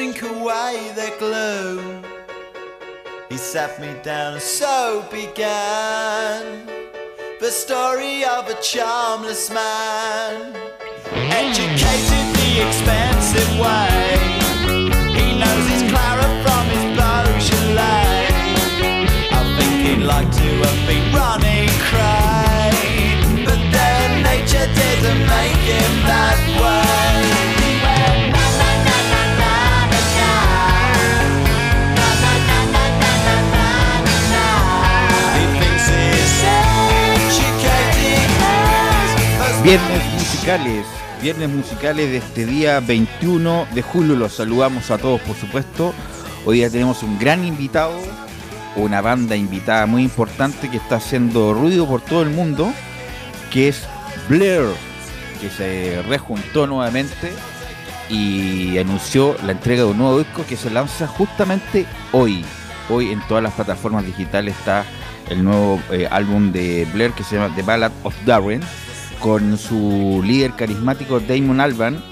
Drink away their gloom. He sat me down, and so began the story of a charmless man, educated the expensive way. He knows his Clara from his Beaujolais. I think he'd like to have been running cry, but then nature didn't make him that way. Viernes musicales, viernes musicales de este día 21 de julio. Los saludamos a todos, por supuesto. Hoy día tenemos un gran invitado, una banda invitada muy importante que está haciendo ruido por todo el mundo, que es Blair, que se rejuntó nuevamente y anunció la entrega de un nuevo disco que se lanza justamente hoy. Hoy en todas las plataformas digitales está el nuevo eh, álbum de Blair que se llama The Ballad of Darwin con su líder carismático Damon Alban,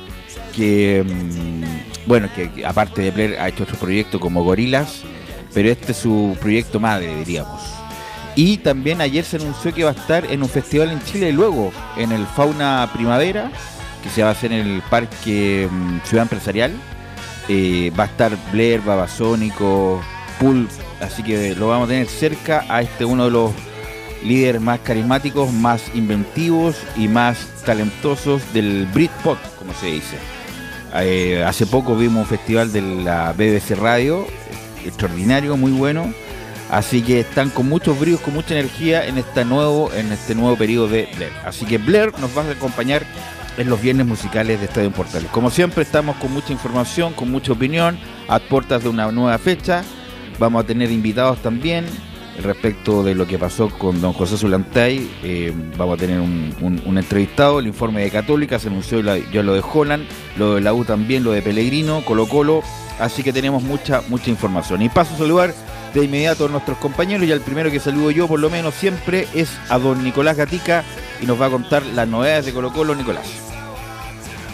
que, mm, bueno, que aparte de Blair ha hecho otro proyecto como Gorilas, pero este es su proyecto madre, diríamos. Y también ayer se anunció que va a estar en un festival en Chile luego, en el Fauna Primavera, que se va a hacer en el Parque mm, Ciudad Empresarial. Eh, va a estar Blair, Babasónico, Pulp, así que lo vamos a tener cerca a este uno de los líderes más carismáticos, más inventivos y más talentosos del Britpop, como se dice. Eh, hace poco vimos un festival de la BBC Radio, extraordinario, muy bueno. Así que están con muchos bríos, con mucha energía en, nuevo, en este nuevo periodo de Blair. Así que Blair nos va a acompañar en los viernes musicales de Estadio Portales. Como siempre estamos con mucha información, con mucha opinión, a puertas de una nueva fecha. Vamos a tener invitados también, respecto de lo que pasó con don José Zulantay. Eh, vamos a tener un, entrevistado, el informe de Católica, se anunció ya lo de Holland, lo de la U también, lo de Pellegrino, Colo Colo, así que tenemos mucha, mucha información. Y paso a saludar de inmediato a nuestros compañeros y al primero que saludo yo por lo menos siempre es a don Nicolás Gatica y nos va a contar las novedades de Colo Colo, Nicolás.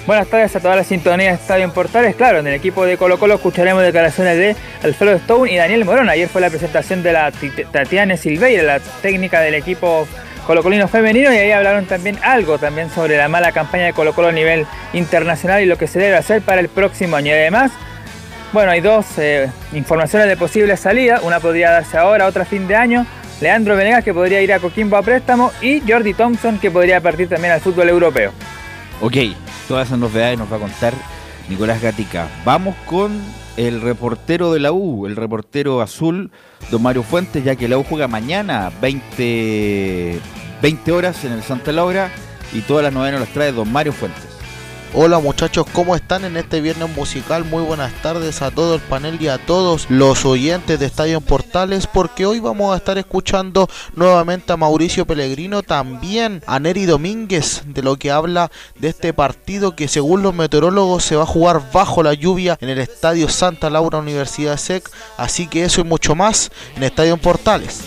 Buenas tardes a toda la sintonía de Estadio en Portales. Claro, en el equipo de Colo Colo escucharemos declaraciones de Alfredo Stone y Daniel Morón. Ayer fue la presentación de la Tatiana Silveira, la técnica del equipo colocolino femenino, y ahí hablaron también algo también sobre la mala campaña de Colo Colo a nivel internacional y lo que se debe hacer para el próximo año. Y además, bueno, hay dos eh, informaciones de posible salida. Una podría darse ahora, otra fin de año. Leandro Venegas que podría ir a Coquimbo a préstamo y Jordi Thompson que podría partir también al fútbol europeo. Ok, todas esas novedades nos va a contar Nicolás Gatica. Vamos con el reportero de la U, el reportero azul, don Mario Fuentes, ya que la U juega mañana 20, 20 horas en el Santa Laura y todas las novedades las trae don Mario Fuentes. Hola muchachos, ¿cómo están en este viernes musical? Muy buenas tardes a todo el panel y a todos los oyentes de Estadio Portales porque hoy vamos a estar escuchando nuevamente a Mauricio Pellegrino, también a Neri Domínguez de lo que habla de este partido que según los meteorólogos se va a jugar bajo la lluvia en el Estadio Santa Laura Universidad SEC, así que eso y mucho más en Estadio Portales.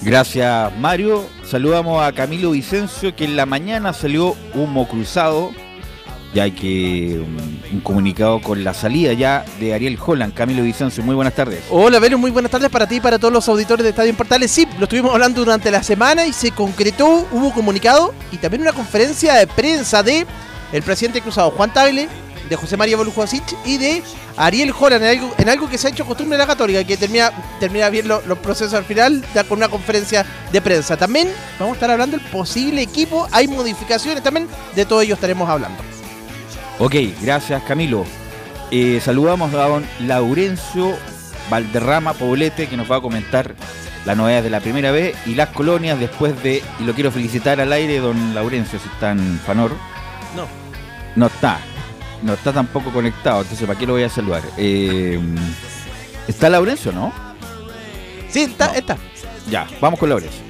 Gracias Mario, saludamos a Camilo Vicencio que en la mañana salió humo cruzado ya que un, comunicado con la salida ya de Ariel Holland. Camilo Vicencio, muy buenas tardes. Hola, Venus, muy buenas tardes para ti y para todos los auditores de Estadio en Portales. Sí, lo estuvimos hablando durante la semana y se concretó, hubo comunicado y también una conferencia de prensa de el presidente cruzado Juan Tagle, de José María Bolujosic y de Ariel Holland en algo, en algo que se ha hecho costumbre en la Católica, que termina, termina bien los procesos al final ya con una conferencia de prensa. También vamos a estar hablando del posible equipo, hay modificaciones también, de todo ello estaremos hablando. Ok, gracias Camilo. Eh, saludamos a don Laurencio Valderrama Poblete que nos va a comentar la novedad de la primera vez y las colonias después de, y lo quiero felicitar al aire, don Laurencio, si está en Fanor. No. No está. No está tampoco conectado, entonces ¿para qué lo voy a saludar? Eh, ¿Está Laurencio, no? Sí, está, está. Ya, vamos con Laurencio.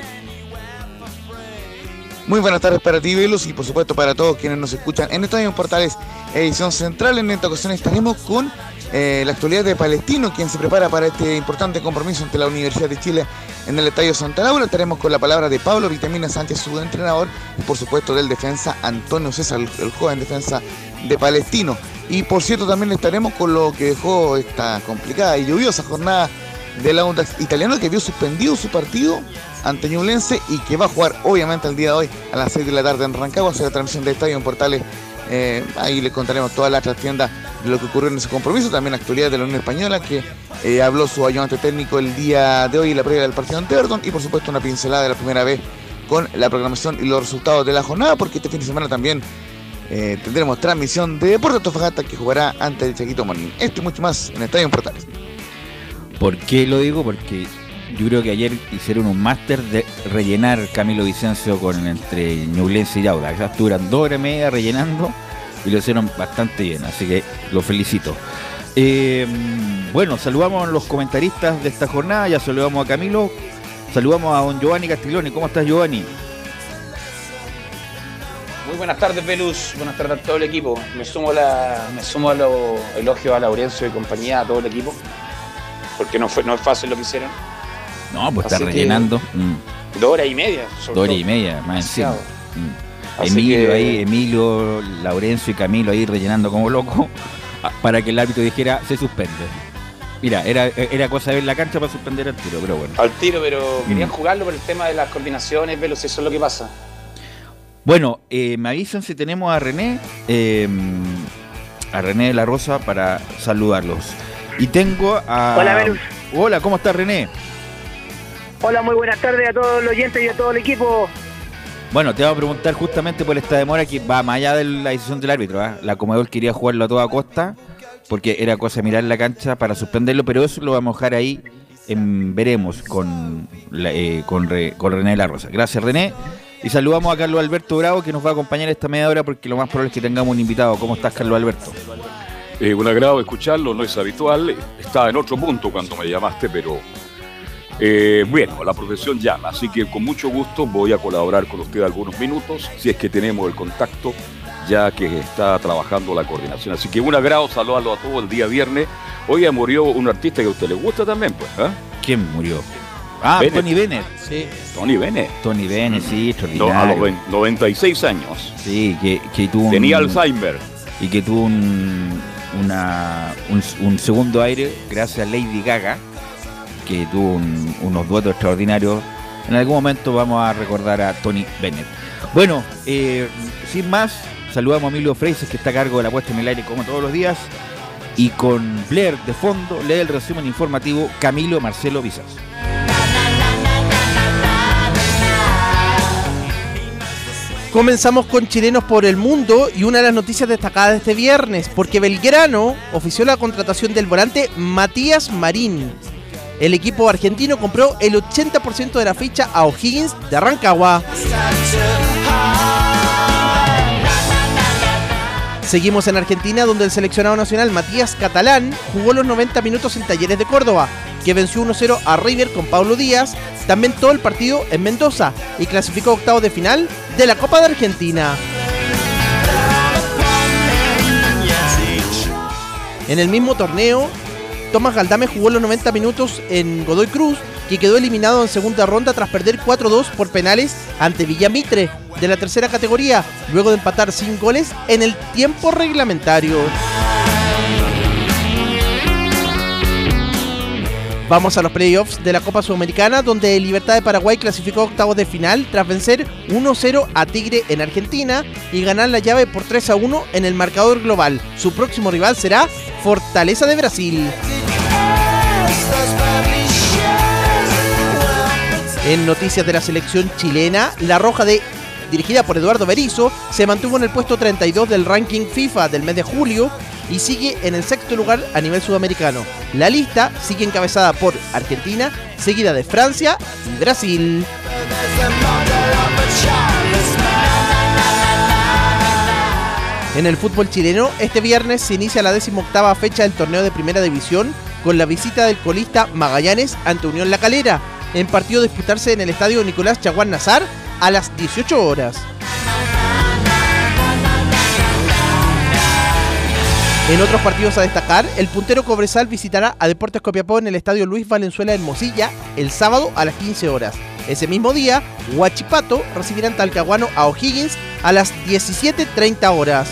Muy buenas tardes para ti, Velus, y por supuesto para todos quienes nos escuchan en Estadio Portales, edición central. En esta ocasión estaremos con eh, la actualidad de Palestino, quien se prepara para este importante compromiso ante la Universidad de Chile en el Estadio Santa Laura. Estaremos con la palabra de Pablo Vitamina Sánchez, su entrenador, y por supuesto del defensa Antonio César, el joven defensa de Palestino. Y por cierto, también estaremos con lo que dejó esta complicada y lluviosa jornada de la onda italiano que vio suspendido su partido ante Ñublense y que va a jugar obviamente el día de hoy a las 6 de la tarde en Rancagua, la transmisión de estadio en Portales. Eh, ahí les contaremos toda la trastienda de lo que ocurrió en ese compromiso, también actualidad de la Unión Española que eh, habló su ayudante técnico el día de hoy en la previa del partido ante Everton y por supuesto una pincelada de la primera vez con la programación y los resultados de la jornada porque este fin de semana también eh, tendremos transmisión de Deportes Tofagasta que jugará ante el Chaquito Morning. Esto y mucho más en Estadio en Portales. ¿Por qué lo digo? Porque yo creo que ayer hicieron un máster de rellenar Camilo Vicencio con entre Ñublense y Auda. Esas duran dos horas y media rellenando y lo hicieron bastante bien, así que lo felicito. Eh, bueno, saludamos a los comentaristas de esta jornada, ya saludamos a Camilo, saludamos a don Giovanni Castiglioni. ¿Cómo estás, Giovanni? Muy buenas tardes, Velus. Buenas tardes a todo el equipo. Me sumo, la, me sumo a los elogios a Laurencio y compañía, a todo el equipo, porque no, fue, no es fácil lo que hicieron. No, pues está rellenando. Mm. Dos horas y media. Dos horas y media, más encima. Mm. Emilio ahí, Emilio, Laurencio y Camilo ahí rellenando como loco para que el árbitro dijera se suspende. Mira, era, era cosa de ver la cancha para suspender al tiro, pero bueno. Al tiro, pero mm. querían jugarlo por el tema de las combinaciones, velos, eso es lo que pasa. Bueno, eh, me avisan si tenemos a René, eh, a René de la Rosa para saludarlos. Y tengo a... Hola, Velus. Hola, ¿cómo estás, René? Hola, muy buenas tardes a todos los oyentes y a todo el equipo. Bueno, te voy a preguntar justamente por esta demora que va más allá de la decisión del árbitro. ¿eh? La Comedor quería jugarlo a toda costa porque era cosa de mirar la cancha para suspenderlo, pero eso lo vamos a dejar ahí. En, veremos con, eh, con, René La Rosa. Gracias, René. Y saludamos a Carlos Alberto Bravo que nos va a acompañar esta media hora porque lo más probable es que tengamos un invitado. ¿Cómo estás, Carlos Alberto? Eh, un agrado escucharlo, no es habitual. Estaba en otro punto cuando me llamaste, pero eh, bueno, la profesión llama, así que con mucho gusto voy a colaborar con usted algunos minutos, si es que tenemos el contacto, ya que está trabajando la coordinación. Así que un agrado, saludarlo a todos el día viernes. Hoy murió un artista que a usted le gusta también, pues. ¿eh? ¿Quién murió? Ah, Tony Bennett. Sí. Tony Bennett. Tony Bennett, sí, a los 96 años. Sí, que, que tuvo Tenía Alzheimer. Y que tuvo un, una, un segundo aire gracias a Lady Gaga que tuvo unos duetos extraordinarios. En algún momento vamos a recordar a Tony Bennett. Bueno, eh, sin más, saludamos a Emilio Freises, que está a cargo de la puesta en el aire como todos los días. Y con Blair de fondo, lee el resumen informativo Camilo Marcelo Vizas. Comenzamos con chilenos por el mundo y una de las noticias destacadas de este viernes, porque Belgrano ofició la contratación del volante Matías Marín, el equipo argentino compró el 80% de la ficha a O'Higgins de Rancagua. Seguimos en Argentina, donde el seleccionado nacional Matías Catalán jugó los 90 minutos en Talleres de Córdoba, que venció 1-0 a River con Pablo Díaz, también todo el partido en Mendoza, y clasificó a octavos de final de la Copa de Argentina. En el mismo torneo, Tomás Galdame jugó los 90 minutos en Godoy Cruz, que quedó eliminado en segunda ronda tras perder 4-2 por penales ante Villamitre de la tercera categoría, luego de empatar sin goles en el tiempo reglamentario. Vamos a los playoffs de la Copa Sudamericana, donde Libertad de Paraguay clasificó octavos de final tras vencer 1-0 a Tigre en Argentina y ganar la llave por 3-1 en el marcador global. Su próximo rival será Fortaleza de Brasil. En noticias de la selección chilena, la roja de dirigida por Eduardo Berizzo, se mantuvo en el puesto 32 del ranking FIFA del mes de julio y sigue en el sexto lugar a nivel sudamericano. La lista sigue encabezada por Argentina, seguida de Francia y Brasil. En el fútbol chileno, este viernes se inicia la decimoctava fecha del torneo de primera división con la visita del colista Magallanes ante Unión La Calera, en partido disputarse en el estadio Nicolás Chaguán Nazar a las 18 horas. En otros partidos a destacar, el puntero Cobresal visitará a Deportes Copiapó en el estadio Luis Valenzuela en Mosilla el sábado a las 15 horas. Ese mismo día, Huachipato recibirá en Talcahuano a O'Higgins a las 17.30 horas.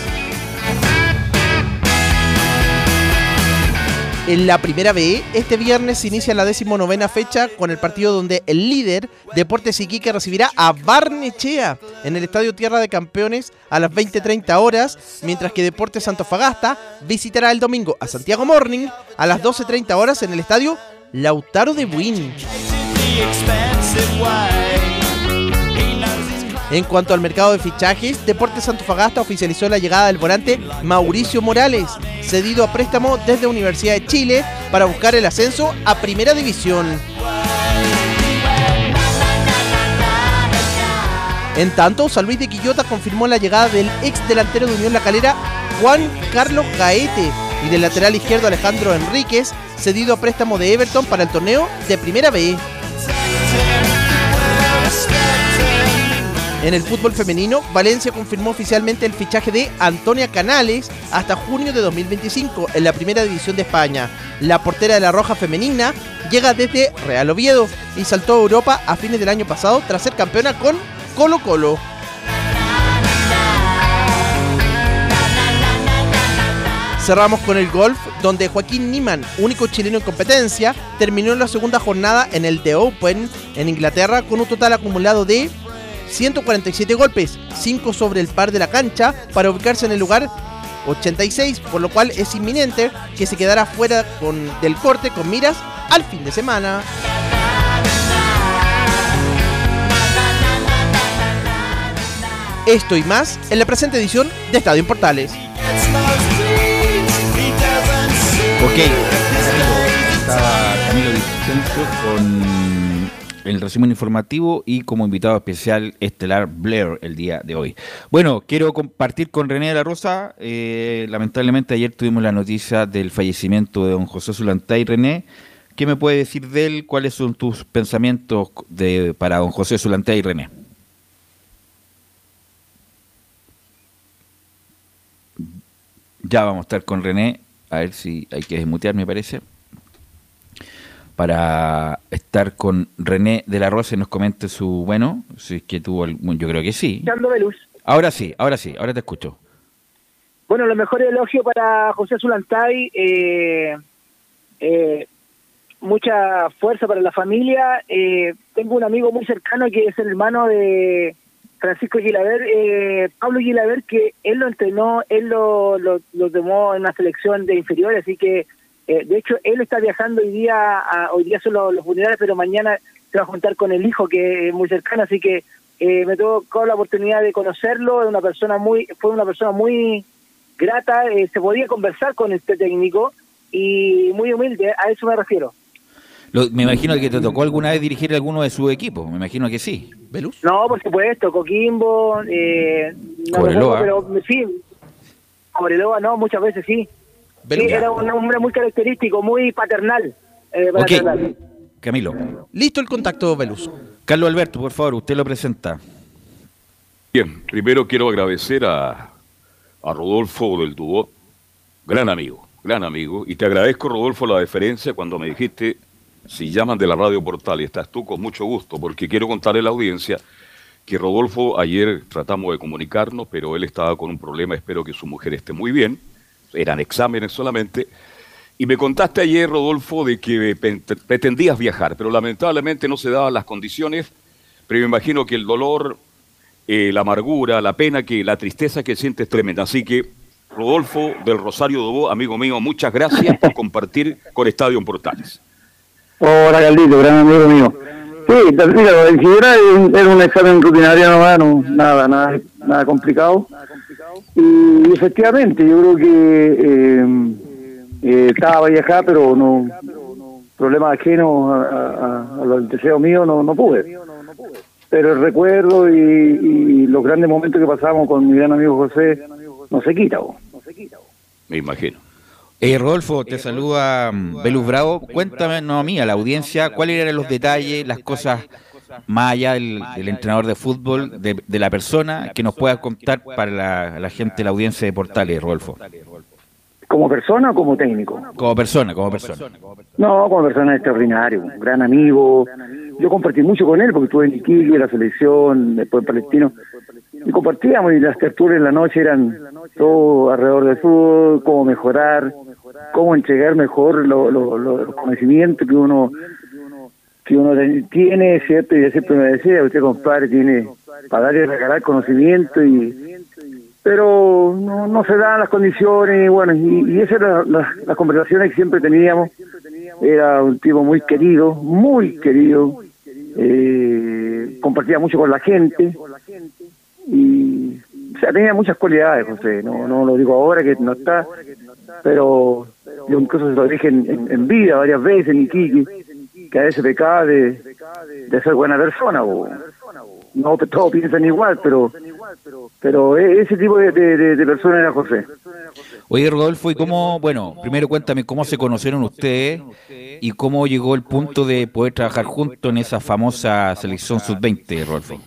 En la primera B, este viernes se inicia la decimonovena fecha con el partido donde el líder, Deportes Iquique, recibirá a Barnechea en el Estadio Tierra de Campeones a las 20.30 horas, mientras que Deportes Santofagasta visitará el domingo a Santiago Morning a las 12.30 horas en el Estadio Lautaro de Buin. En cuanto al mercado de fichajes, Deportes Santofagasta oficializó la llegada del volante Mauricio Morales, cedido a préstamo desde Universidad de Chile para buscar el ascenso a Primera División. En tanto, San Luis de Quillota confirmó la llegada del ex delantero de Unión La Calera, Juan Carlos Gaete, y del lateral izquierdo Alejandro Enríquez, cedido a préstamo de Everton para el torneo de Primera B. En el fútbol femenino, Valencia confirmó oficialmente el fichaje de Antonia Canales hasta junio de 2025 en la primera división de España. La portera de la Roja femenina llega desde Real Oviedo y saltó a Europa a fines del año pasado tras ser campeona con Colo Colo. Cerramos con el golf, donde Joaquín Niman, único chileno en competencia, terminó la segunda jornada en el The Open en Inglaterra con un total acumulado de 147 golpes, 5 sobre el par de la cancha, para ubicarse en el lugar 86, por lo cual es inminente que se quedara fuera con, del corte con miras al fin de semana. Esto y más en la presente edición de Estadio en Portales. El resumen informativo y como invitado especial estelar Blair el día de hoy. Bueno, quiero compartir con René de la Rosa. eh, lamentablemente ayer tuvimos la noticia del fallecimiento de don José Zulantay. René, ¿qué me puede decir de él? ¿Cuáles son tus pensamientos de, para don José Zulantay, René? Ya vamos a estar con René. A ver si hay que desmutear, me parece. Para estar con René de la Rosa y nos comente su, bueno, si es que tuvo, algún- yo creo que sí. Velus. Ahora sí, ahora sí, ahora te escucho. Bueno, lo mejor elogio para José Zulantay. Eh, eh, mucha fuerza para la familia. Eh, tengo un amigo muy cercano que es el hermano de Francisco Gilaver, eh, Pablo Gilaver, que él lo entrenó, él lo, lo, lo tomó en una selección de inferiores, así que eh, de hecho él está viajando hoy día, a- hoy día son los, los funerales, pero mañana se va a juntar con el hijo que es muy cercano, así que eh, me tocó la oportunidad de conocerlo, es una persona muy, fue una persona muy grata, eh, se podía conversar con este técnico y muy humilde, a eso me refiero. Lo- me imagino que te tocó alguna vez dirigir alguno de sus equipos, me imagino que sí. ¿Velus? No, por supuesto, Coquimbo, eh, no Cobreloa. recuerdo, pero sí, Cobreloa no, muchas veces sí. Sí, era un hombre muy característico, muy paternal. eh. Camilo. Listo el contacto, Velus. Carlos Alberto, por favor, usted lo presenta. Bien, primero quiero agradecer a, a Rodolfo del Dubó, gran amigo, gran amigo, y te agradezco, Rodolfo, la deferencia cuando me dijiste, si llaman de la radio portal y estás tú, con mucho gusto, porque quiero contarle a la audiencia que Rodolfo ayer tratamos de comunicarnos, pero él estaba con un problema, espero que su mujer esté muy bien, eran exámenes solamente, y me contaste ayer, Rodolfo, de que pretendías viajar, pero lamentablemente no se daban las condiciones, pero me imagino que el dolor, eh, la amargura, la pena, que la tristeza que sientes es tremenda. Así que, Rodolfo del Rosario Dobó, amigo mío, muchas gracias por compartir con Estadio Portales. Hola, Caldito, gran amigo mío. Sí, mira, en general era un examen rutinario nomás, no, nada, nada, nada complicado. Y efectivamente, yo creo que eh, eh, estaba viajar, pero no, problemas ajenos a, a- a los deseos míos no, no pude. Pero el recuerdo y, y los grandes momentos que pasamos con mi gran amigo José no se quita. vos. Me imagino. Eh, Rodolfo, te saluda mm, Belus Bravo. Cuéntame, no a mí, a la audiencia, cuáles eran los detalles, las cosas más allá del, del entrenador de fútbol, de, de la persona, que nos puedas contar para la, la gente, la audiencia de Portales, Rodolfo. ¿Como persona o como técnico? Como persona, como persona. No, como persona extraordinario, un gran amigo. Yo compartí mucho con él porque estuve en Iquique, la selección, después en Palestino. Y compartíamos y las tertulias en la noche eran todo alrededor del fútbol, cómo mejorar, cómo entregar mejor lo- lo- lo- los conocimientos que uno que uno tiene, ¿cierto? Y yo siempre me decía, usted compadre tiene para dar y regalar conocimiento y pero no, no se dan las condiciones, bueno, y, y esas eran las, conversaciones que siempre teníamos. Era un tipo muy querido, muy querido, eh, compartía mucho con la gente y o sea, tenía muchas cualidades, José, no, no lo digo ahora que no está, pero yo incluso se lo dije en vida varias veces en Iquique, que a veces pecaba de, de ser buena persona, o no todos piensan igual, pero pero e- ese tipo de, de, persona era José. Oye, Rodolfo, ¿y cómo, bueno, primero cuéntame cómo se conocieron ustedes y cómo llegó el punto de poder trabajar juntos en esa famosa selección sub-20, Rodolfo?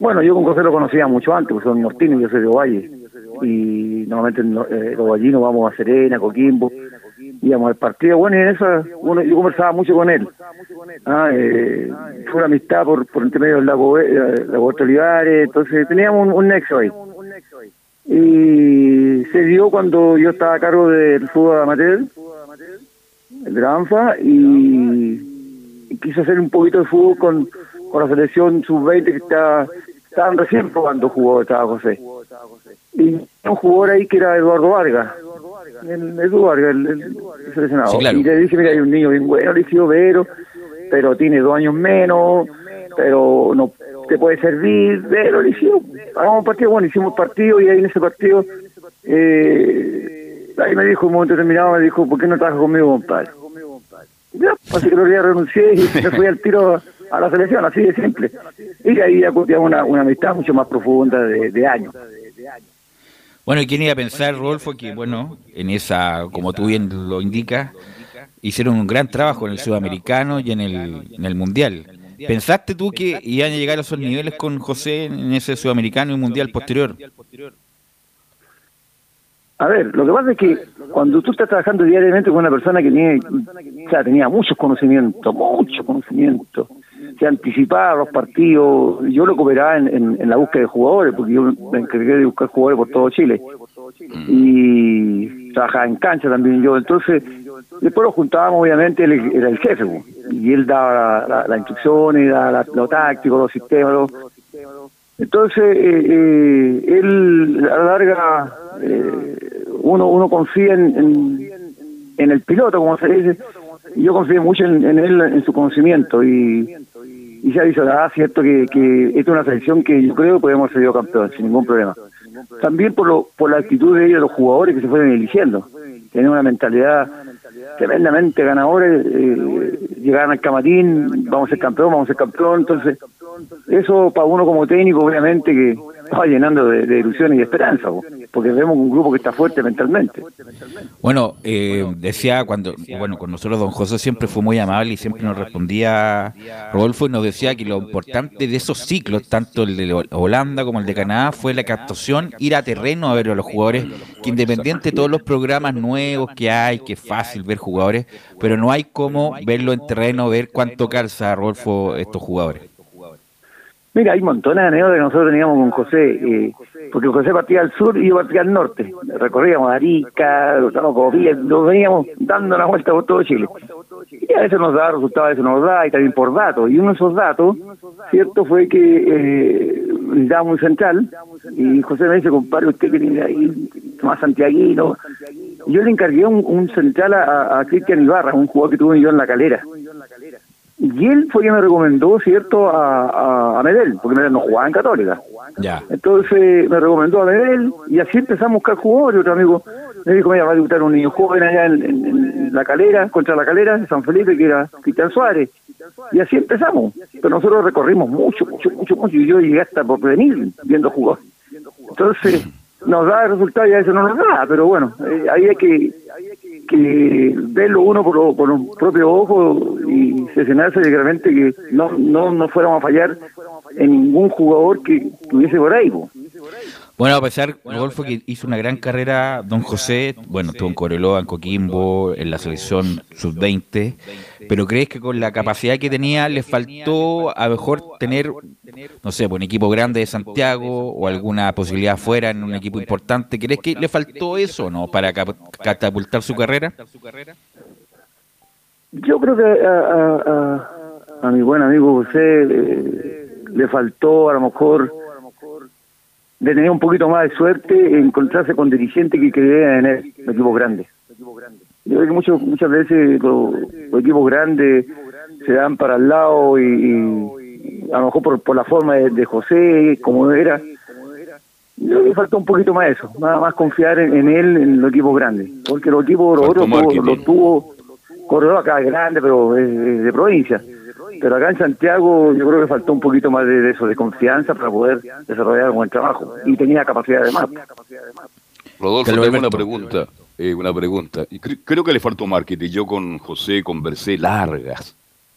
Bueno, yo con José lo conocía mucho antes, porque son nortinos, yo soy de Ovalle. Y normalmente no- eh, los vallinos vamos a Serena, Coquimbo, íbamos al partido. Bueno, y en eso bueno, yo conversaba mucho con él. Ah, eh, fue una amistad por, por entre medio del lago, eh, lago Olivares, entonces teníamos un, un nexo ahí. Y se dio cuando yo estaba a cargo del fútbol amateur, el de la ANFA, y, y quise hacer un poquito de fútbol con, con la selección sub-20 que está, estaban recién probando jugó, estaba José. Y un jugador ahí que era Eduardo Vargas, el, Vargas, el, el- el seleccionado. Sí, claro. Y le dije, mira, hay un niño bien bueno, le dije, Vero, pero tiene dos años menos, pero no te puede servir, Vero, le dije, hagamos un partido, bueno, hicimos partido y ahí en ese partido, eh, ahí me dijo, un momento determinado, me dijo, ¿por qué no trabajas conmigo, compadre? Ya, así que los días renuncié y me fui al tiro a la selección, así de simple. Y ahí ya una, una amistad mucho más profunda de, de años. Bueno, ¿y quién iba a pensar, Rodolfo, que, bueno, en esa, como tú bien lo indicas, hicieron un gran trabajo en el sudamericano y en el, en el mundial? ¿Pensaste tú que iban a llegar a esos niveles con José en ese sudamericano y mundial posterior? A ver, lo que pasa es que cuando tú estás trabajando diariamente con una persona que tiene, o sea, tenía muchos conocimientos, mucho conocimiento, se anticipaba los partidos, yo lo cooperaba en, en- en la búsqueda de jugadores, porque yo me encargué de buscar jugadores por todo Chile, y trabajaba en cancha también yo, entonces, después lo juntábamos, obviamente, él era el jefe, y él daba la- la- las instrucciones, daba la- lo táctico, los sistemas, los- entonces, eh, eh, él a la larga, eh, uno uno confía en, en, en el piloto, como se dice, yo confío mucho en, en él, en su conocimiento, y, y ha dicho, ah, cierto que, que esta es una selección que yo creo que podemos sido campeón sin ningún problema. También por, lo, por la actitud de ellos, los jugadores que se fueron eligiendo, tienen una mentalidad tremendamente ganadora, eh, llegaron al camarín, vamos a ser campeón, vamos a ser campeón, entonces eso para uno como técnico obviamente que, va llenando de, de ilusiones y esperanza, po, porque vemos un grupo que está fuerte mentalmente. Bueno, eh, decía cuando, bueno, con nosotros don José siempre fue muy amable y siempre nos respondía Rodolfo y nos decía que lo importante de esos ciclos, tanto el de Holanda como el de Canadá, fue la captación, ir a terreno a ver a los jugadores, que independiente de todos los programas nuevos que hay, que es fácil ver jugadores, pero no hay como verlo en terreno, ver cuánto calza Rodolfo estos jugadores. Mira, hay montones de anécdotas que nosotros teníamos con José, eh, porque José partía al sur y yo partía al norte. Recorríamos Arica, Copía, nos veníamos dando la vuelta por todo Chile. Y a veces nos da resultados, a veces nos da, y también por datos. Y uno de esos datos, cierto, fue que eh, necesitábamos un central, y José me dice, compadre, usted que tiene ahí más santiaguino. Yo le encargué un, un central a, a Cristian Ibarra, un jugador que tuve yo en la calera. Y él fue quien me recomendó, ¿cierto?, a, a, a Medel, porque Medel no jugaba en Católica. Ya. Entonces me recomendó a Medel y así empezamos a buscar jugadores. Otro amigo me dijo, mira, va a debutar un niño joven allá en, en- en la calera, contra la calera de San Felipe, que era Cristian Suárez. Y así empezamos. Pero nosotros recorrimos mucho, mucho, mucho, mucho. Y yo llegué hasta por venir viendo jugadores. Entonces nos da el resultado y a veces no nos da. Pero bueno, eh, ahí hay que, que verlo uno por, por los propios ojos y sesionarse de que no, no, no fuéramos a fallar en ningún jugador que estuviese por ahí. Bueno, a pesar, Rodolfo, que hizo una gran carrera, don José, bueno, estuvo en Coreloa, en Coquimbo, en la selección sub-20, pero ¿crees que con la capacidad que tenía le faltó a lo mejor tener, no sé, un equipo grande de Santiago o alguna posibilidad fuera en un equipo importante? ¿Crees que le faltó eso o no para cap- catapultar su carrera? Yo creo que a, a, a- a mi buen amigo José eh, le faltó a lo mejor de tener un poquito más de suerte en encontrarse con dirigentes que creían en él, los equipos grandes. Yo creo que mucho- muchas veces los, los equipos grandes se dan para el lado y, y a lo mejor por, por la forma de, de José, como era. Yo creo que le faltó un poquito más eso, más, más confiar en, en él en los equipos grandes. Porque los equipos los Faltó otros tuvo- Corredor acá es grande, pero es, es de provincia. Pero acá en Santiago yo creo que faltó un poquito más de, eso, de confianza para poder desarrollar un buen trabajo. Y tenía capacidad de más. Rodolfo, tengo una pregunta. eh, una pregunta. Y cre- creo que le faltó marketing. Yo con José conversé largas,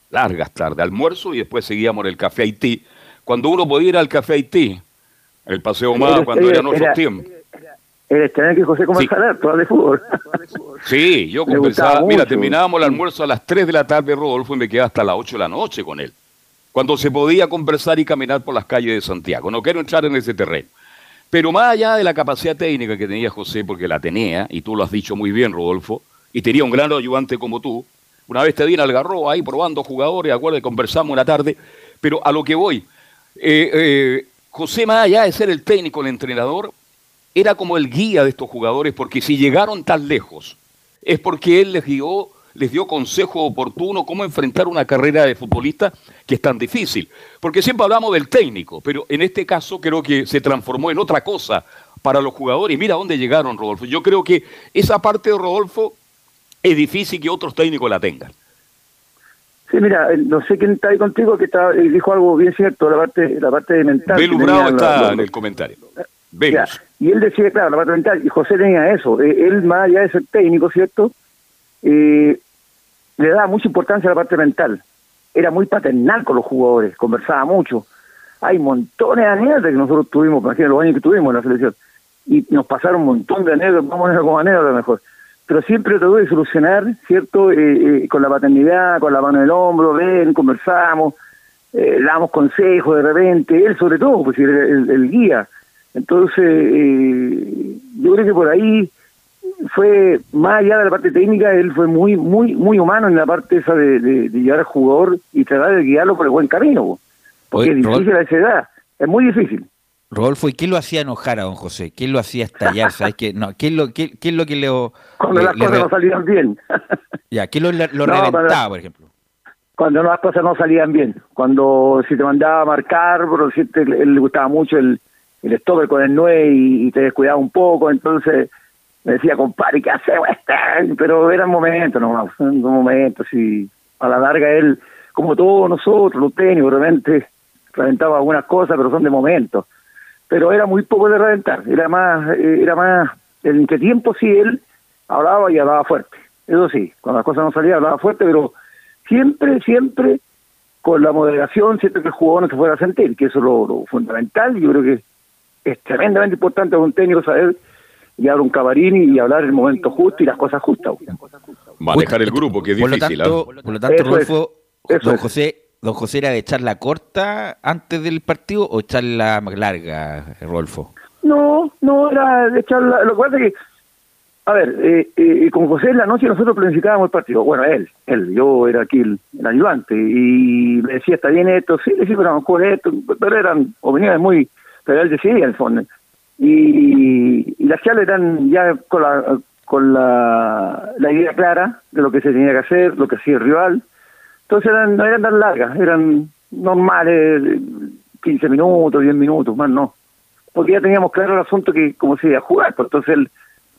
largas tardes, almuerzo y después seguíamos en el café Haití. Cuando uno podía ir al café Haití, el paseo más, Era- cuando era- eran otros extraño que José conversara harto de fútbol. Sí, yo conversaba. Mira, mucho. terminábamos el almuerzo a las 3 de la tarde, Rodolfo, y me quedaba hasta las 8 de la noche con él. Cuando se podía conversar y caminar por las calles de Santiago. No quiero entrar en ese terreno. Pero más allá de la capacidad técnica que tenía José, porque la tenía, y tú lo has dicho muy bien, Rodolfo, y tenía un gran ayudante como tú, una vez te di en Algarrobo ahí probando jugadores, acuerdo, conversamos una tarde, pero a lo que voy, eh, eh, José, más allá de ser el técnico, el entrenador, era como el guía de estos jugadores, porque si llegaron tan lejos, es porque él les dio, les dio consejo oportuno cómo enfrentar una carrera de futbolista que es tan difícil. Porque siempre hablamos del técnico, pero en este caso creo que se transformó en otra cosa para los jugadores. Y mira dónde llegaron, Rodolfo. Yo creo que esa parte de Rodolfo es difícil que otros técnicos la tengan. Sí, mira, eh, no sé quién está ahí contigo que está, eh, dijo algo bien cierto, la parte, la parte mental. Belu Bravo está la- la- en el comentario. Y él decía, claro, la parte mental, y José tenía eso, eh, él más allá de ser técnico, ¿cierto? Eh, le daba mucha importancia a la parte mental. Era muy paternal con los jugadores, conversaba mucho. Hay montones de anécdotas que nosotros tuvimos, imagínate los años que tuvimos en la selección. Y nos pasaron un montón de anécdotas, vamos a como anécdotas mejor. Pero siempre trató de solucionar, ¿cierto? Eh, eh, con la paternidad, con la mano en el hombro, ven, conversamos, eh, damos consejos de repente, él sobre todo, pues el guía. Entonces, eh, yo creo que por ahí fue, más allá de la parte técnica, él fue muy muy muy humano en la parte esa de, de- de llevar al jugador y tratar de guiarlo por el buen camino. po. Porque Oye, es difícil Rodolfo. a esa edad, es muy difícil. Rodolfo, ¿y qué lo hacía enojar a don José? ¿Qué lo hacía estallar? ¿Sabes qué? No, ¿qué, es lo, qué, qué es lo que le, Cuando le- las cosas no salían bien. ya, ¿qué lo, lo No, reventaba, para- por ejemplo? cuando las cosas no salían bien, cuando si te mandaba a marcar, por decirte, él le gustaba mucho el, el stopper con el 9 y, y te descuidaba un poco, entonces me decía, compadre, ¿qué hacemos? este?". Pero eran momentos nomás, eran momentos y a la larga él, como todos nosotros, los técnicos, realmente reventaba algunas cosas, pero son de momentos. pero era muy poco de reventar, era más, eh, era más, el entretiempo sí él hablaba y hablaba fuerte, eso sí, cuando las cosas no salían hablaba fuerte, pero siempre, siempre con la moderación, siempre que el jugador no se fuera a sentir, que eso es lo fundamental, yo creo que es tremendamente importante para un técnico saber llevar un camarín y hablar en el momento justo y las cosas justas. Manejar el grupo, que es Por lo difícil. tanto, ¿ah? por lo tanto Eso es, Rodolfo, don. José, don José era de echar la corta antes del partido o echar la más larga, Rodolfo. No, no, era de echar la, lo que pasa es que, a ver, eh, eh, con José en la noche nosotros planificábamos el partido. Bueno, él, él, yo era aquí el, el ayudante y me decía, está bien esto, sí, le decía, pero a lo mejor esto, pero eran opiniones muy, pero él decidía en el fondo. Y, las charlas eran ya con la con la, la idea clara de lo que se tenía que hacer, lo que hacía el rival. Entonces eran, no eran tan largas, eran normales, 15 minutos, 10 minutos, más no porque ya teníamos claro el asunto que cómo se iba a jugar, pues entonces él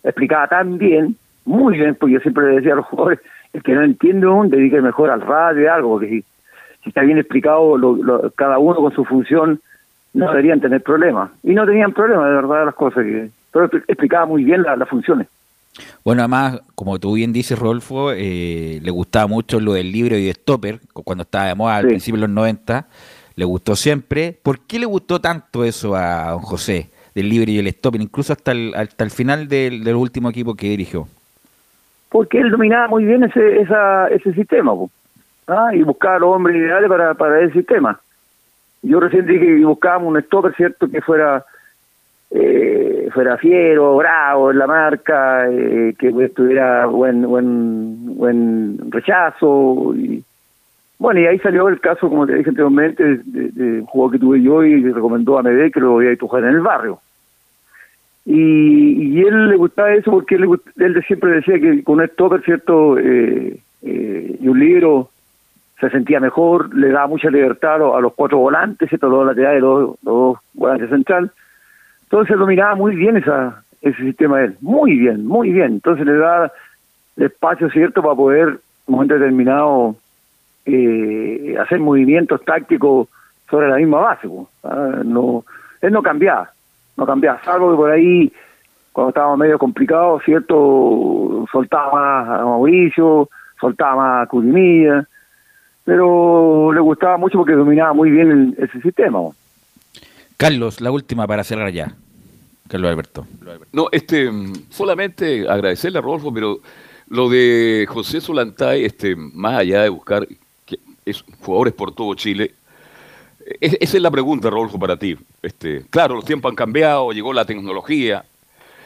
explicaba tan bien, muy bien, porque yo siempre le decía a los jugadores, el que no entiende aún, dedique mejor al radio y algo, porque si, si está bien explicado lo- lo- cada uno con su función, no deberían tener problemas. Y no tenían problemas, de verdad, las cosas que... Pero expli- explicaba muy bien la- las funciones. Bueno, además, como tú bien dices, Rodolfo, eh, le gustaba mucho lo del libro y de Stopper, cu- cuando estaba de moda al Sí. principio de los 90, le gustó siempre. ¿Por qué le gustó tanto eso a don José, del libro y el Stopper, incluso hasta el, hasta el final del, del último equipo que dirigió? porque él dominaba muy bien ese esa, ese sistema po. ¿ah? y buscaba los hombres ideales para, para ese sistema. Yo recién dije que buscábamos un stopper, ¿cierto? Que fuera eh, fuera fiero, bravo en la marca, eh, que tuviera buen, buen, buen rechazo. Y, bueno, y ahí salió el caso, como te dije anteriormente, de, de- un jugador que tuve yo y que recomendó a Medel que lo voy a jugar en el barrio. Y, y él le gustaba eso porque él, le él siempre decía que con un stopper, ¿cierto? Eh, eh, y un libro se sentía mejor, le daba mucha libertad a los, a cuatro volantes, ¿cierto? Los laterales, los, los dos volantes central. Entonces dominaba muy bien esa, ese sistema de él, muy bien, muy bien. Entonces le da el espacio, ¿cierto? Para poder, en un momento determinado, eh, hacer movimientos tácticos sobre la misma base. Ah, no, él no cambiaba, no cambiaba, salvo que por ahí, cuando estaba medio complicado, ¿cierto? Soltaba más a Mauricio, soltaba más a Curimilla, pero le gustaba mucho porque dominaba muy bien el- ese sistema. Carlos, la última para cerrar ya. Carlos Alberto. No, este, mm, solamente agradecerle a Rodolfo, pero lo de José Solantay, este, más allá de buscar que es, jugadores por todo Chile, es- esa es la pregunta, Rodolfo, para ti. Este, claro, los tiempos han cambiado, llegó la tecnología.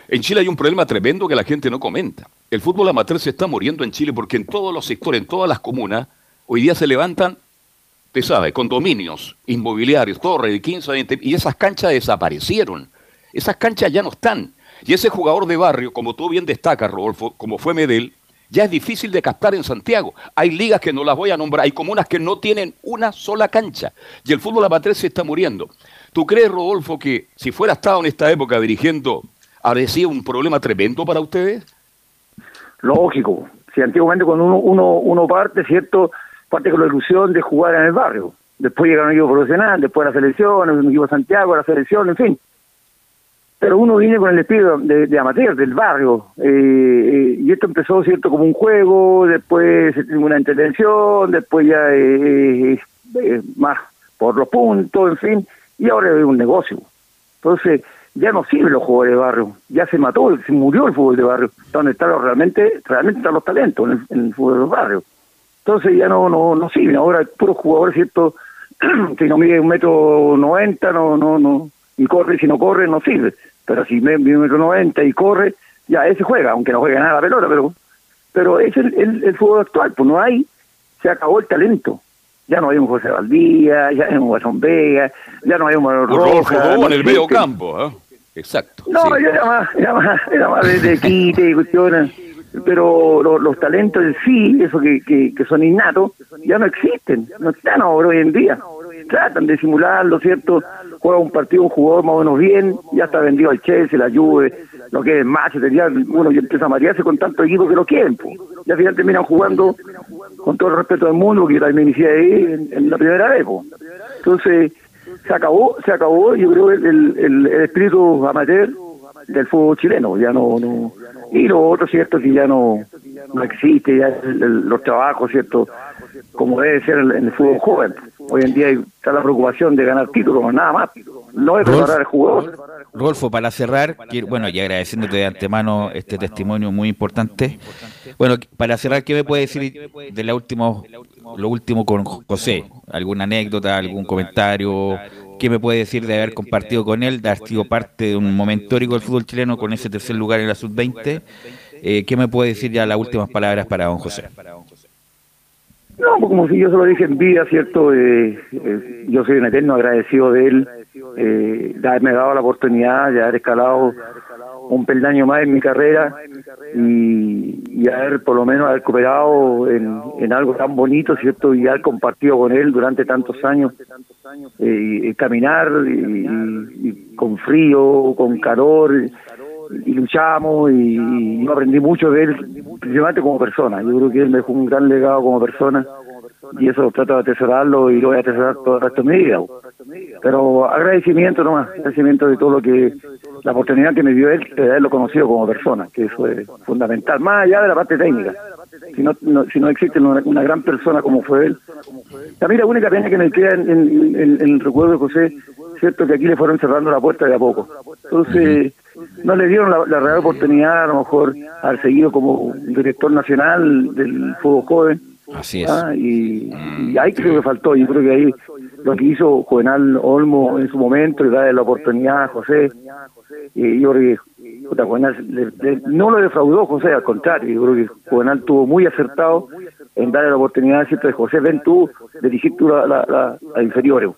En Chile hay un problema tremendo que la gente no comenta. El fútbol amateur se está muriendo en Chile porque en todos los sectores, en todas las comunas, hoy día se levantan, te sabe, condominios, inmobiliarios, torres de 15, 20, y esas canchas desaparecieron. Esas canchas ya no están. Y ese jugador de barrio, como tú bien destacas, Rodolfo, como fue Medel, ya es difícil de captar en Santiago. Hay ligas que no las voy a nombrar, hay comunas que no tienen una sola cancha. Y el fútbol amateur se está muriendo. ¿Tú crees, Rodolfo, que si fuera estado en esta época dirigiendo, habría sido un problema tremendo para ustedes? Lógico. Si antiguamente cuando uno, parte, ¿cierto? Parte con la ilusión de jugar en el barrio. Después llega un equipo profesional, después la selección, un equipo de Santiago, la selección, en fin. Pero uno viene con el espíritu de, amateur, del barrio. eh, eh, y esto empezó, ¿cierto? Como un juego, después una entretención, después ya eh, más por los puntos, en fin. Y ahora es un negocio. Entonces, ya no sirven los jugadores de barrio, ya se mató, se murió el fútbol de barrio, donde están realmente, realmente están los talentos en el, en el fútbol de barrio. Entonces ya no, no, no sirven, ahora hay puros jugadores, ¿cierto? si no mide un metro noventa, no, no, no, y corre, si no corre, no sirve. Pero si mide un metro noventa y corre, ya ese juega, aunque no juegue nada la pelota, pero, pero es el, el, el fútbol actual, pues no hay, se acabó el talento. Ya no hay un José Valdía, ya no hay un Guasón Vega, ya no hay un Manuel Rojas. No en el medio campo, ¿eh? Exacto. No, sí. yo era más, era más, era más de, de quite y cuestiones. Pero lo- los talentos en sí, eso que, que, que son innatos, ya no existen, no están ahora hoy en día. Tratan de simularlo, ¿cierto? Juega un partido, un jugador más o menos bien, ya está vendido al Chelsea, la Juve, lo que es Manchester, ya uno ya empieza a marearse con tantos equipos que lo quieren. po. Y al final terminan jugando con todo el respeto del mundo, porque yo también inicié ahí en, en la primera vez. po. Entonces, se acabó, se acabó, yo creo, el, el, el espíritu amateur del fútbol chileno, ya no, no y lo otro, cierto, que ya no, no existe, ya el- el- los trabajos, cierto, como debe ser en el fútbol joven. Hoy en día está la preocupación de ganar títulos, nada más, no es Rolf. preparar al jugador. Rodolfo, para cerrar, quiero- bueno, y agradeciéndote de antemano este testimonio muy importante. Bueno, para cerrar, ¿qué me puede decir de la último, lo último con José? ¿Alguna anécdota, algún comentario? ¿Qué me puede decir de haber compartido con él, de haber sido parte de un momento histórico del fútbol chileno con ese tercer lugar en la sub-20? Eh, ¿Qué me puede decir ya las últimas palabras para don José? No, pues como si yo se lo dije en vida, ¿cierto? Eh, eh, yo soy un eterno agradecido de él, eh, de haberme dado la oportunidad de haber escalado un peldaño más en mi carrera y, y haber por lo menos haber cooperado en, en algo tan bonito, ¿cierto? Y haber compartido con él durante tantos años, eh, y caminar y, con frío, con calor, y luchamos y, y yo aprendí mucho de él, principalmente como persona. Yo creo que él me dejó un gran legado como persona y eso trato de atesorarlo y lo voy a atesorar todo el resto de mi vida. Pero agradecimiento nomás, agradecimiento de todo lo que, la oportunidad que me dio él de haberlo conocido como persona, que eso es fundamental, más allá de la parte técnica. Si no, no- si no existe una, una gran persona como fue él. También la única pena que me queda en, el recuerdo de José, cierto que aquí le fueron cerrando la puerta de a poco. Entonces, no le dieron la, real oportunidad a lo mejor haber seguido como director nacional del fútbol joven. Así es. Ah, y, y ahí creo que faltó, yo creo que ahí lo que hizo Juvenal Olmo en su momento y darle la oportunidad a José, y yo creo que puta, Juvenal le- le- no lo defraudó José, al contrario, yo creo que Juvenal tuvo muy acertado en darle la oportunidad ¿cierto? de José, ven tú, dirigir tú la, la, la- inferiores.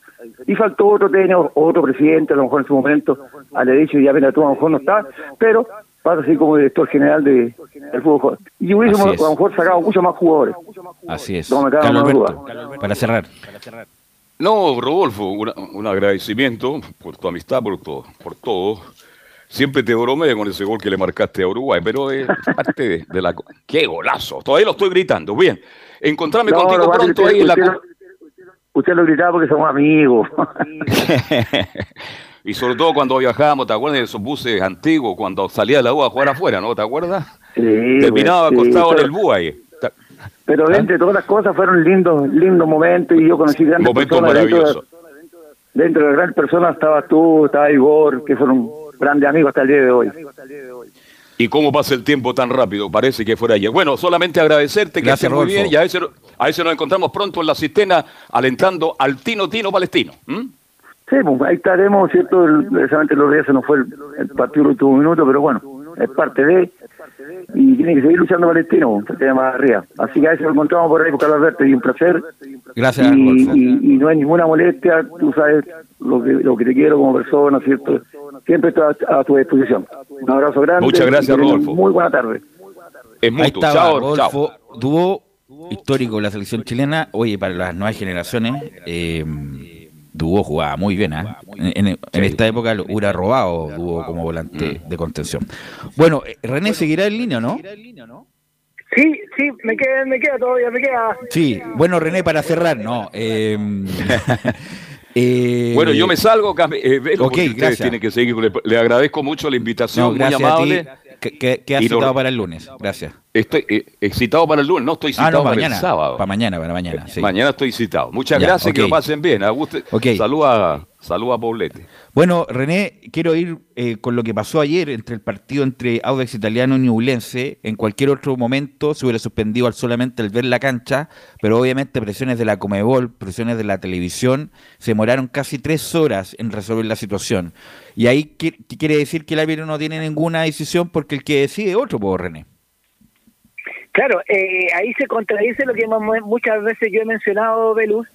Y faltó otro técnico, otro presidente, a lo mejor en su momento, a le dicho, ya mira tú, a lo mejor no está, pero pasa así como director general de, del fútbol. Y hubiésemos a lo mejor sacado muchos más jugadores. Así es. No me cabe Carlos menor Alberto, para cerrar. No, Rodolfo, una- un agradecimiento por tu amistad, por todo, por todo. Siempre te bromeo con ese gol que le marcaste a Uruguay, pero es parte de, de la... ¡Qué golazo! Todavía lo estoy gritando. Bien, encontrarme No, contigo no, pronto usted- ahí en la... usted Usted lo gritaba porque somos amigos. y sobre todo cuando viajábamos, ¿te acuerdas de esos buses antiguos cuando salía de la U a jugar afuera, no? ¿Te acuerdas? Sí, Terminaba pues, sí, acostado en el bus ahí. Pero ¿Ah? entre todas las cosas fueron lindos, lindos momentos y yo conocí grandes Momento personas. Dentro maravilloso. de, dentro de las grandes personas estabas tú, estaba Igor, que fueron grandes amigos hasta el día de hoy. ¿Y cómo pasa el tiempo tan rápido? Parece que fuera ayer. Bueno, solamente agradecerte que Gracias, estés muy bien y a veces, a veces nos encontramos pronto en la cisterna alentando al Tino Tino Palestino. Sí, pues ahí estaremos, ¿cierto? El- Precisamente los días se nos fue el, el partido el último minuto, pero bueno, es parte de. Y tiene que seguir luchando Palestino, se más arriba. Así que a veces nos encontramos por ahí, por Carlos Alberto, y un placer. Gracias, y, Rodolfo. y- y no hay ninguna molestia, tú sabes lo que, lo que te quiero como persona, ¿cierto? Siempre estoy a, a tu disposición. Un abrazo grande. Muchas gracias, Rodolfo. Muy buena tarde. Es Ahí mutuo. estaba Chao, Rodolfo, chao. dúo histórico de la selección chilena. Oye, para las nuevas generaciones, eh, Dúo jugaba muy bien. ¿ah? En, en- en esta época lo hubiera robado Dúo como volante de contención. Bueno, eh, René seguirá en línea, ¿no? Sí, sí, me queda, me queda todavía, me queda. Sí, bueno, René, para cerrar, no. eh, eh, Bueno, yo me salgo, eh, Velo, ustedes gracias. tienen que seguir. Le agradezco mucho la invitación, no, muy gracias amable. Que, que, que has Y lo- citado para el lunes. Gracias. Estoy eh, excitado para el lunes, no estoy Ah, citado no, para mañana. el sábado. Para mañana, para mañana. sí. Mañana estoy citado. Muchas Ya, gracias, que ok. lo pasen bien. Augusto, Ok. Saluda, saluda a Paulete. Bueno, René, quiero ir eh, con lo que pasó ayer entre el partido entre Audax Italiano y Ñublense. En cualquier otro momento se hubiera suspendido al solamente el ver la cancha, pero obviamente presiones de la Comebol, presiones de la televisión, se demoraron casi tres horas en resolver la situación. Y ahí ¿qué, qué quiere decir que el árbitro no tiene ninguna decisión porque el que decide es otro, por René. Claro, eh, ahí se contradice lo que mu- muchas veces yo he mencionado, Velus,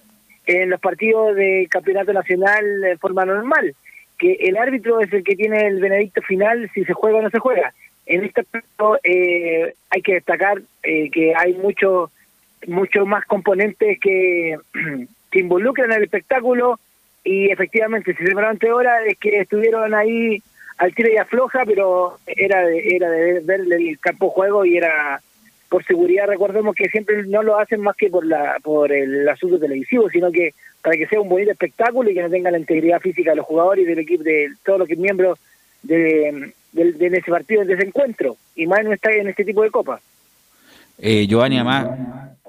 en los partidos de campeonato nacional de forma normal, que el árbitro es el que tiene el veredicto final si se juega o no se juega. En este caso eh, hay que destacar eh, que hay muchos mucho más componentes que, que involucran el espectáculo y efectivamente si se demoraron tres horas es que estuvieron ahí al tiro y afloja, pero era de, era de ver el campo juego y era por seguridad recordemos que siempre no lo hacen más que por la por el asunto televisivo, sino que para que sea un bonito espectáculo y que no tenga la integridad física de los jugadores y del equipo, de todos los que miembros de, de, de ese partido, de ese encuentro, y más en, esta, en este tipo de copas. Eh, Giovanni, además,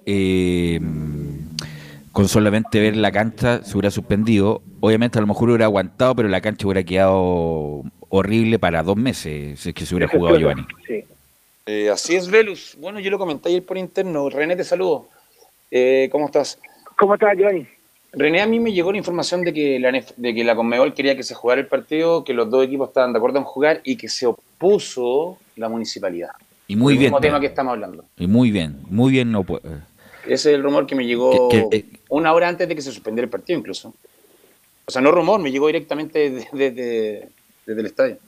eh, con solamente ver la cancha se hubiera suspendido. Obviamente, a lo mejor hubiera aguantado, pero la cancha hubiera quedado horrible para dos meses si es que se hubiera jugado Giovanni. Sí. Eh, así es, Velus. Bueno, yo lo comenté ayer por interno. René, te saludo. Eh, ¿Cómo estás? ¿Cómo estás, Giovanni? René, a mí me llegó la información de que la, de que la Conmebol quería que se jugara el partido, que los dos equipos estaban de acuerdo en jugar y que se opuso la municipalidad. Y muy el bien. mismo tema que estamos hablando. Y muy bien, muy bien. No puede. Ese es el rumor que me llegó Que- que- eh, una hora antes de que se suspendiera el partido, incluso. O sea, no rumor, me llegó directamente desde, desde- desde el estadio.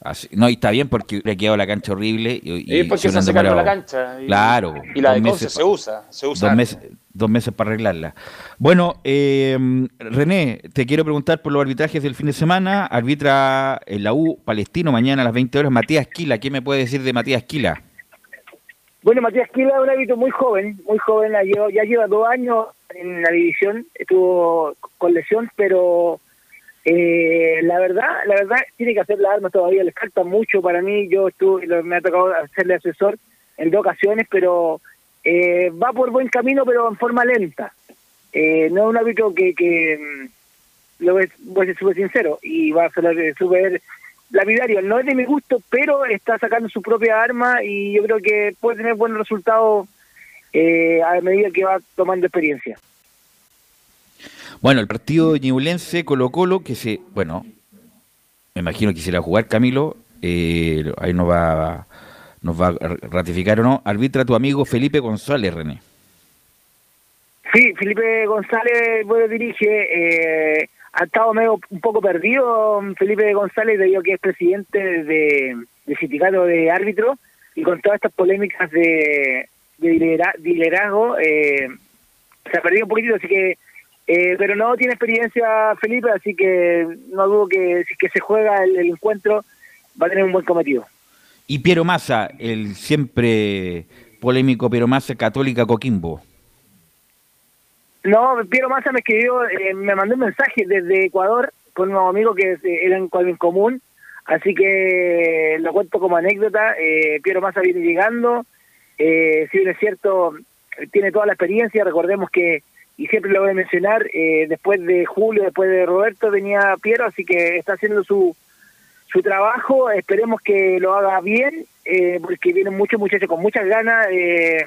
Así- no, y está bien porque hubiera quedado la cancha horrible. Y, y Y porque se hace cargo la cancha. Y, Claro. Y la de meses se usa. Se usa. Dos meses, dos meses para arreglarla. Bueno, eh, René, te quiero preguntar por los arbitrajes del fin de semana. Arbitra en la U Palestino mañana a las 20 horas Matías Quila. ¿Qué me puede decir de Matías Quila? Bueno, Matías Quila es un árbitro muy joven, muy joven, ya lleva, ya lleva dos años en la división, estuvo con lesión, pero eh, la verdad, la verdad tiene que hacer la arma todavía, le falta mucho para mí, yo estuve, me ha tocado hacerle asesor en dos ocasiones, pero eh, va por buen camino, pero en forma lenta. Eh, no es un árbitro que, que mm, lo voy, voy a ser súper sincero, y va a ser súper lapidario. No es de mi gusto, pero está sacando su propia arma y yo creo que puede tener buenos resultados eh, a medida que va tomando experiencia. Bueno, el partido ñublense Colo Colo, que se, bueno, me imagino que quisiera jugar Camilo, eh, ahí nos va, nos va a ratificar o no. Arbitra tu amigo Felipe González, René. Sí, Felipe González bueno, dirige, eh, ha estado medio un poco perdido Felipe González debido a que es presidente de, de sindicato de árbitros y con todas estas polémicas de, de de liderazgo eh, se ha perdido un poquitito, así que eh, pero no tiene experiencia Felipe, así que no dudo que si que se juega el, el encuentro va a tener un buen cometido. Y Piero Massa, el siempre polémico Piero Massa, Católica Coquimbo. No, Piero Massa me escribió, eh, me mandó un mensaje desde Ecuador con unos amigos que eh, eran en común, así que lo cuento como anécdota. Eh, Piero Massa viene llegando, eh, si bien es cierto, eh, tiene toda la experiencia, recordemos que, y siempre lo voy a mencionar, eh, después de Julio, después de Roberto, venía Piero, así que está haciendo su, su trabajo, esperemos que lo haga bien, eh, porque vienen muchos muchachos con muchas ganas. Eh,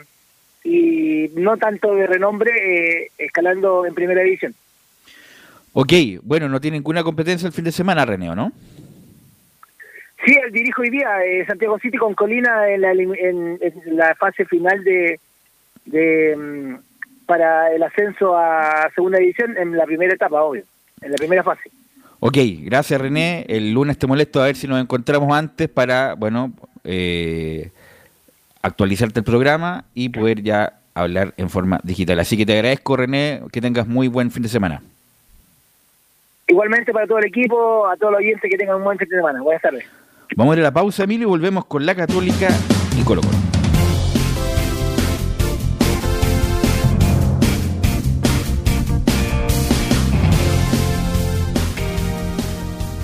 y no tanto de renombre escalando en primera división. Ok, bueno, no tiene ninguna competencia el fin de semana, René, ¿o no? Sí, el dirijo hoy día Santiago City con Colina en la, en la fase final de, de mm, para el ascenso a segunda división en la primera etapa, obvio, en la primera fase. Ok, gracias René. El lunes te molesto a ver si nos encontramos antes para, bueno, eh, actualizarte el programa y poder ya hablar en forma digital. Así que te agradezco René, que tengas muy buen fin de semana. Igualmente para todo el equipo, a todos los oyentes que tengan un buen fin de semana. Buenas tardes. Vamos a ir a la pausa, Emilio, y volvemos con la Católica y Colo Colo.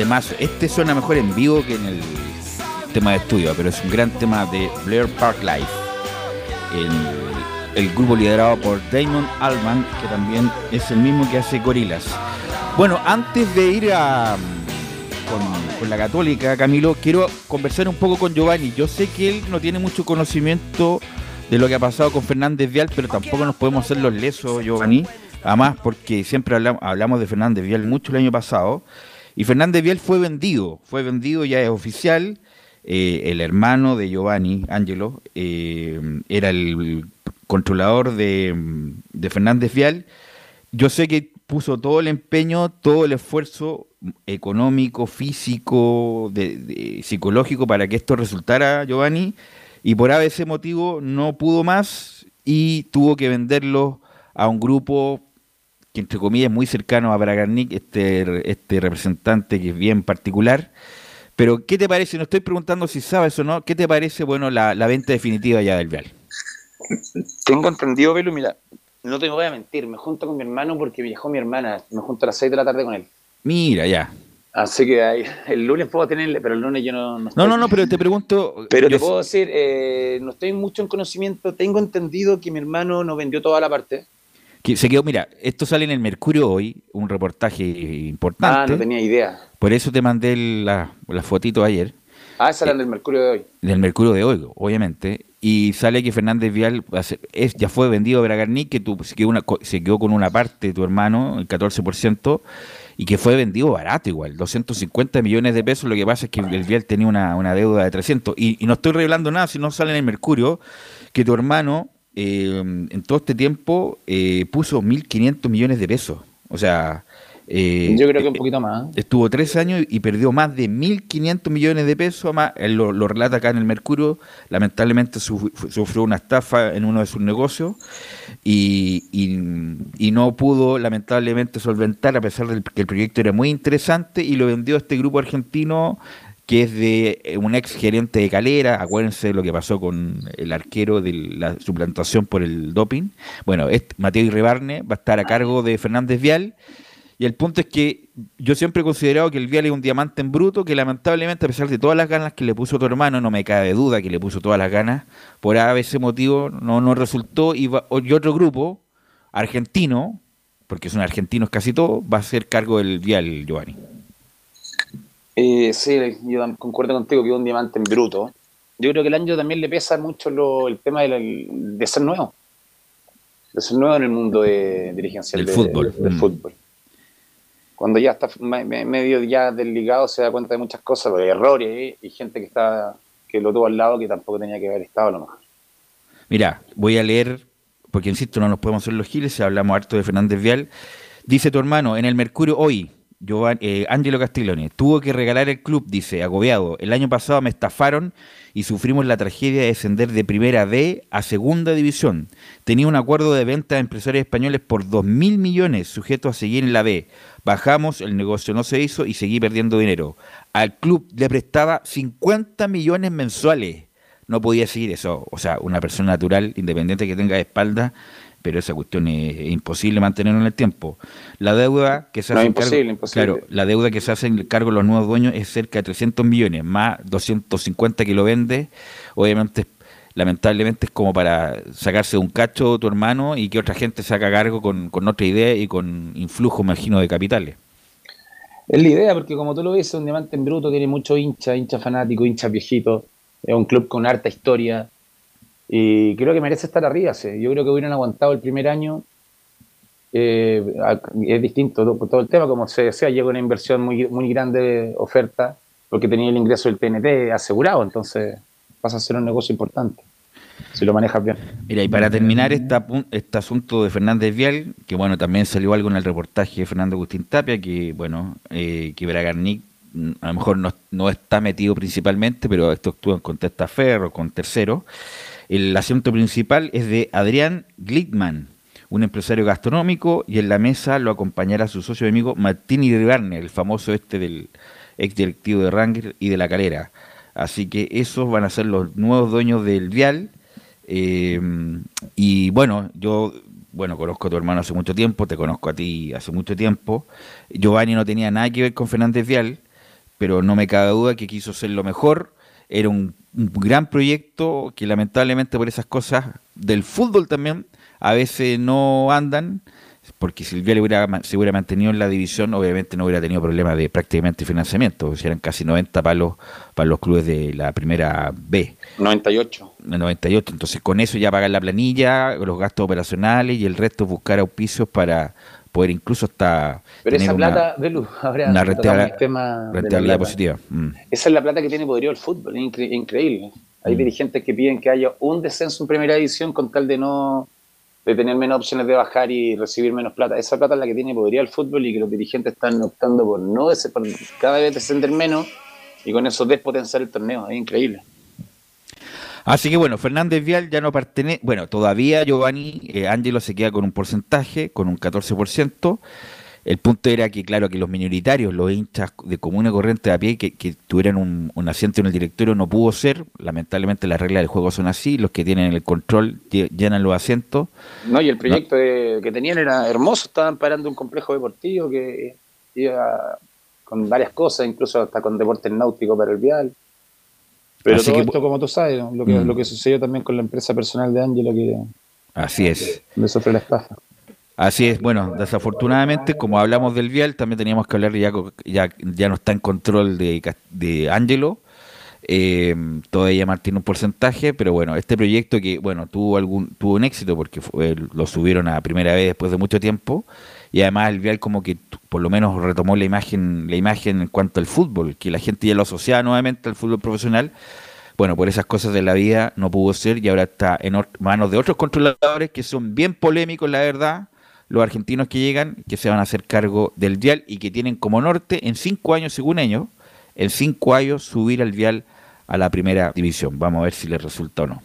temazo. Este suena mejor en vivo que en el tema de estudio, pero es un gran tema de Blair Park Live. El, el grupo liderado por Damon Alman, que también es el mismo que hace Gorilas. Bueno, antes de ir a, con, con la católica, Camilo, quiero conversar un poco con Giovanni. Yo sé que él no tiene mucho conocimiento de lo que ha pasado con Fernández Vial, pero tampoco nos podemos hacer los lesos, Giovanni. Además, porque siempre hablamos, hablamos de Fernández Vial mucho el año pasado. Y Fernández Vial fue vendido, fue vendido, ya es oficial. Eh, el hermano de Giovanni, Angelo, eh, era el controlador de, de Fernández Vial. Yo sé que puso todo el empeño, todo el esfuerzo económico, físico, psicológico para que esto resultara, Giovanni, y por ese motivo no pudo más y tuvo que venderlo a un grupo que entre comillas es muy cercano a Bragarnik, este, este representante que es bien particular. Pero, ¿qué te parece? No estoy preguntando si sabes o no, ¿qué te parece, bueno, la, la venta definitiva ya del Vial? Tengo entendido, Pelu, mira, no te voy a mentir, me junto con mi hermano porque viajó mi hermana, me junto a las 6 de la tarde con él. Mira, ya. Así que ahí, el lunes puedo tenerle, pero el lunes yo no, no No, estoy. no, no, pero te pregunto... Pero te puedo decir, eh, no estoy mucho en conocimiento, tengo entendido que mi hermano no vendió toda la parte. Que se quedó, mira, esto sale en el Mercurio hoy, un reportaje Ah, importante. no tenía idea. Por eso te mandé la, la fotito ayer. Ah, esa era del Mercurio de hoy. del Mercurio de hoy, obviamente, y sale que Fernández Vial es, ya fue vendido a Bragarnik, que tu- se, quedó una, co- se quedó con una parte de tu hermano, el 14%, y que fue vendido barato igual, 250 millones de pesos, lo que pasa es que el Vial tenía una, una deuda de 300, y, y no estoy revelando nada si no sale en el Mercurio, que tu hermano eh, en todo este tiempo eh, puso 1.500 millones de pesos, o sea... eh, Yo creo que un poquito más. ¿eh? Estuvo tres años y perdió más de 1.500 millones de pesos. Más, él lo, lo relata acá en el Mercurio. Lamentablemente su- sufrió una estafa en uno de sus negocios y, y- y no pudo, lamentablemente, solventar, a pesar de que el proyecto era muy interesante, y lo vendió a este grupo argentino que es de eh, un ex gerente de Calera, acuérdense de lo que pasó con el arquero de la suplantación por el doping. Bueno, este, Mateo Irrebarne va a estar a cargo de Fernández Vial, y el punto es que yo siempre he considerado que el Vial es un diamante en bruto, que lamentablemente, a pesar de todas las ganas que le puso tu hermano, no me cabe duda que le puso todas las ganas, por ese motivo no, no resultó. Y, y otro grupo, argentino, porque son argentinos casi todos, va a ser cargo del Vial, Giovanni. Eh, sí, yo concuerdo contigo que es un diamante en bruto. Yo creo que el año también le pesa mucho lo- el tema de, la- de ser nuevo. De ser nuevo en el mundo de, dirigencial Del de- fútbol. del Mm. fútbol. cuando ya está me- me- medio ya desligado se da cuenta de muchas cosas, de errores y gente que está que lo tuvo al lado que tampoco tenía que haber estado a lo mejor. Mira, voy a leer, porque insisto, no nos podemos hacer los giles, si hablamos harto de Fernández Vial. Dice tu hermano, en el Mercurio hoy, Giovanni, eh, Angelo Castiglione, tuvo que regalar el club, dice, agobiado. El año pasado me estafaron y sufrimos la tragedia de descender de primera D a segunda división. Tenía un acuerdo de venta de empresarios españoles por 2 mil millones, sujeto a seguir en la B. Bajamos, el negocio no se hizo y seguí perdiendo dinero. Al club le prestaba 50 millones mensuales no podía seguir eso. O sea, una persona natural, independiente que tenga de espalda, pero esa cuestión es, es imposible mantenerlo en el tiempo. La deuda que se No, hace imposible, cargo, imposible. Claro, la deuda que se hace en cargo de los nuevos dueños es cerca de 300 millones, más 250 que lo vende. Obviamente, lamentablemente es como para sacarse un cacho tu hermano y que otra gente se haga cargo con, con otra idea y con influjo, imagino, de capitales. Es la idea, porque como tú lo ves, es un diamante en bruto, tiene mucho hincha, hincha fanático, hincha viejito, es un club con harta historia y creo que merece estar arriba. sí. Yo creo que hubieran aguantado el primer año. eh, es distinto todo, todo el tema, como se decía, llega una inversión muy, muy grande de oferta porque tenía el ingreso del TNT asegurado, entonces pasa a ser un negocio importante si lo manejas bien. Mira, y para terminar esta este asunto de Fernández Vial, que bueno, también salió algo en el reportaje de Fernando Agustín Tapia, que bueno, eh, que Bragarnik mm, a lo mejor no, no está metido principalmente, pero esto actúa con Testaferro, con tercero. El asunto principal es de Adrián Glickman, un empresario gastronómico, y en la mesa lo acompañará su socio y amigo Martín Iribarne, el famoso este del ex directivo de Ranger y de La Calera. Así que esos van a ser los nuevos dueños del Vial. Eh, y bueno, yo bueno conozco a tu hermano hace mucho tiempo, te conozco a ti hace mucho tiempo. Giovanni no tenía nada que ver con Fernández Vial, pero no me cabe duda que quiso ser lo mejor. Era un, un gran proyecto que lamentablemente por esas cosas del fútbol también a veces no andan, porque si Vial hubiera, se hubiera mantenido en la división, obviamente no hubiera tenido problemas de prácticamente financiamiento, eran casi 90 palos para los clubes de la primera B. 98. El 98. Entonces, con eso ya pagar la planilla, los gastos operacionales y el resto buscar auspicios para poder incluso hasta. Pero tener esa una- plata, Belu, ahora una rentabilidad- tema positiva. Mm. Esa es la plata que tiene poderío el fútbol, es incre- increíble. Hay dirigentes que piden que haya un descenso en primera división con tal de no de tener menos opciones de bajar y recibir menos plata. Esa plata es la que tiene poderío el fútbol y que los dirigentes están optando por no por cada vez descender menos y con eso despotenciar el torneo. Es increíble. Así que bueno, Fernández Vial ya no pertenece. Bueno, todavía Giovanni eh, Ángelo se queda con un porcentaje, con un 14%. El punto era que, claro, que los minoritarios, los hinchas de comuna corriente de a pie, que, que tuvieran un, un asiento en el directorio, no pudo ser. Lamentablemente las reglas del juego son así. Los que tienen el control lle- llenan los asientos. No, y el proyecto de- que tenían era hermoso. Estaban parando un complejo deportivo que iba con varias cosas, incluso hasta con deportes náuticos para el vial. Pero Así todo que- esto, como tú sabes, lo que, Mm. lo que sucedió también con la empresa personal de Ángelo, que Así es. le sufrió la estafa. Así es, bueno, desafortunadamente, como hablamos del Vial, también teníamos que hablar, ya, ya, ya no está en control de, de Angelo, eh, todavía Martín un porcentaje, pero bueno, este proyecto que, bueno, tuvo algún tuvo un éxito porque fue- lo subieron a primera vez después de mucho tiempo, y además el Vial como que por lo menos retomó la imagen, la imagen en cuanto al fútbol, que la gente ya lo asociaba nuevamente al fútbol profesional, bueno, por esas cosas de la vida no pudo ser y ahora está en manos de otros controladores que son bien polémicos, la verdad, los argentinos que llegan, que se van a hacer cargo del vial y que tienen como norte en cinco años, según ellos, en cinco años subir al vial a la primera división. Vamos a ver si les resulta o no.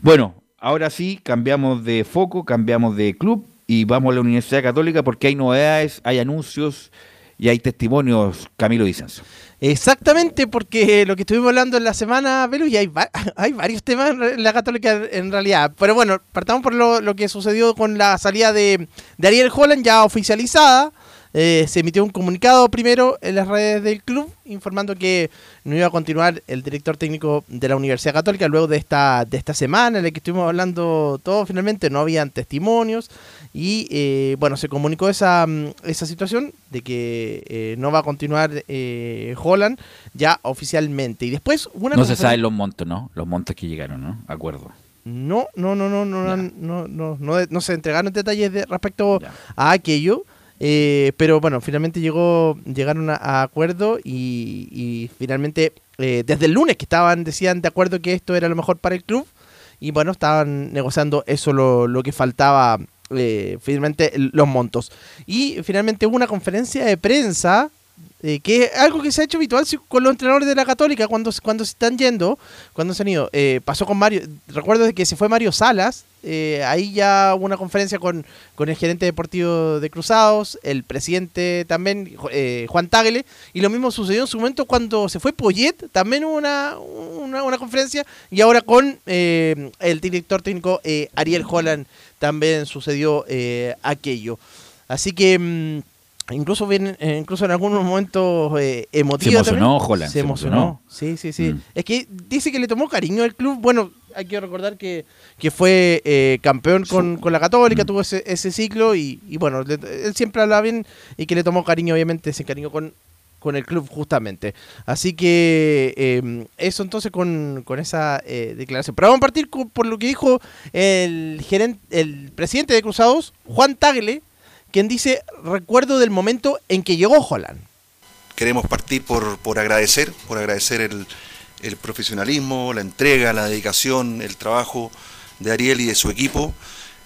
Bueno, ahora sí, cambiamos de foco, cambiamos de club y vamos a la Universidad Católica porque hay novedades, hay anuncios y hay testimonios, Camilo Vicenzo. Exactamente, porque lo que estuvimos hablando en la semana, Belu, y hay, hay varios temas en la Católica en realidad. Pero bueno, partamos por lo, lo que sucedió con la salida de, de Ariel Holland ya oficializada. Eh, se emitió un comunicado primero en las redes del club informando que no iba a continuar el director técnico de la Universidad Católica luego de esta, de esta semana en la que estuvimos hablando todo. Finalmente no habían testimonios y eh, bueno, se comunicó esa, mm, esa situación de que eh, no va a continuar eh, Holland ya oficialmente. Y después una No se saben los montos, ¿no? Los montos que llegaron, ¿no? Acuerdo. No, no, no, no, no, no, no, no, no, no se entregaron detalles de, respecto a aquello. Eh, pero bueno, finalmente llegó, llegaron a, acuerdo y, finalmente eh, desde el lunes que estaban, decían de acuerdo que esto era lo mejor para el club y bueno, estaban negociando eso lo, lo que faltaba, eh, finalmente los montos. Y finalmente hubo una conferencia de prensa eh, que es algo que se ha hecho habitual con los entrenadores de la Católica cuando, cuando se están yendo, cuando se han ido. Eh, pasó con Mario, recuerdo que se fue Mario Salas, eh, ahí ya hubo una conferencia con, con el gerente deportivo de Cruzados, el presidente también, Ju- Juan Tagle, y lo mismo sucedió en su momento cuando se fue Poyet, también hubo una, una, conferencia, y ahora con el director técnico Ariel Holland también sucedió aquello. Así que... mm, Incluso, bien, eh, incluso en algunos momentos eh, emotivos. Se emocionó. Holland, Se se emocionó. emocionó. Sí, sí, sí. Mm. Es que dice que le tomó cariño al club. Bueno, hay que recordar que, que fue eh, campeón con, con la Mm. Católica, tuvo ese, ese ciclo y, y bueno, le- él siempre hablaba bien y que le tomó cariño, obviamente, se encariñó con, con el club justamente. Así que eh, eso entonces con, con esa eh, declaración. Pero vamos a partir con- por lo que dijo el, gerente, el presidente de Cruzados, Juan Tagle, quien dice, recuerdo del momento en que llegó Holland. queremos partir por, por agradecer, por agradecer el, el profesionalismo, la entrega, la dedicación, el trabajo de Ariel y de su equipo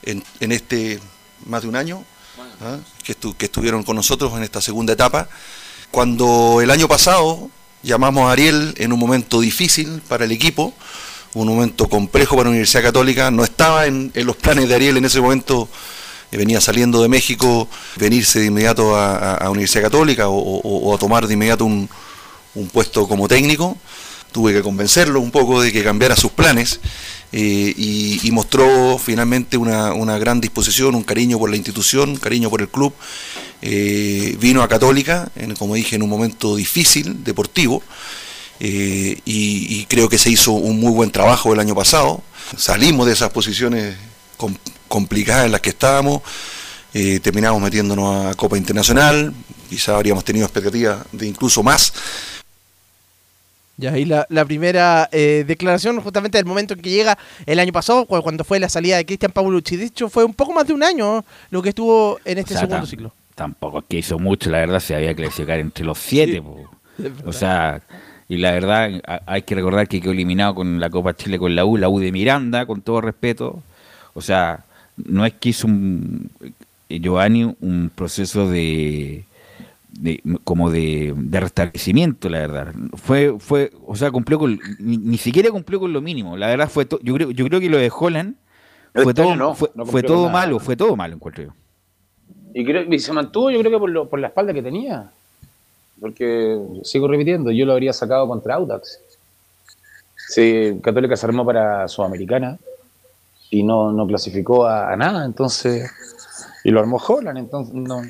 en, en este más de un año ¿ah? que, estu- que estuvieron con nosotros en esta segunda etapa. Cuando el año pasado llamamos a Ariel en un momento difícil para el equipo, un momento complejo para la Universidad Católica, no estaba en, en los planes de Ariel en ese momento venía saliendo de México, venirse de inmediato a, a- Universidad Católica o, a tomar de inmediato un, un puesto como técnico. Tuve que convencerlo un poco de que cambiara sus planes eh, y, mostró finalmente una, una gran disposición, un cariño por la institución, un cariño por el club. Eh, vino a Católica, como dije, en un momento difícil, deportivo, eh, y creo que se hizo un muy buen trabajo el año pasado. Salimos de esas posiciones com- complicadas en las que estábamos, eh, terminamos metiéndonos a Copa Internacional, quizá habríamos tenido expectativas de incluso más. Ya ahí la, la primera eh, declaración, justamente del momento en que llega el año pasado, cu- cuando fue la salida de Cristian Paulucci. De hecho, fue un poco más de un año lo que estuvo en este O sea, segundo ciclo. Tampoco es que hizo mucho, la verdad, se había clasificar entre los siete. O sea, y la verdad, hay que recordar que quedó eliminado con la Copa Chile con la U, la U de Miranda, con todo respeto. O sea, no es que hizo un, eh, Giovanni un proceso de, de- como de, de restablecimiento, la verdad. Fue, fue, o sea, cumplió con, ni, ni siquiera cumplió con lo mínimo. La verdad fue, to- yo creo, yo creo que lo de Holland fue todo, no, fue, no fue cumplió todo nada. malo, fue todo malo, encuentro yo. Y, creo, y se mantuvo, yo creo que por, lo- por la espalda que tenía. Porque, sigo repitiendo, yo lo habría sacado contra Audax. Sí, Católica se armó para Sudamericana y no, no clasificó a, a nada, entonces. Y lo armó Holland, entonces no,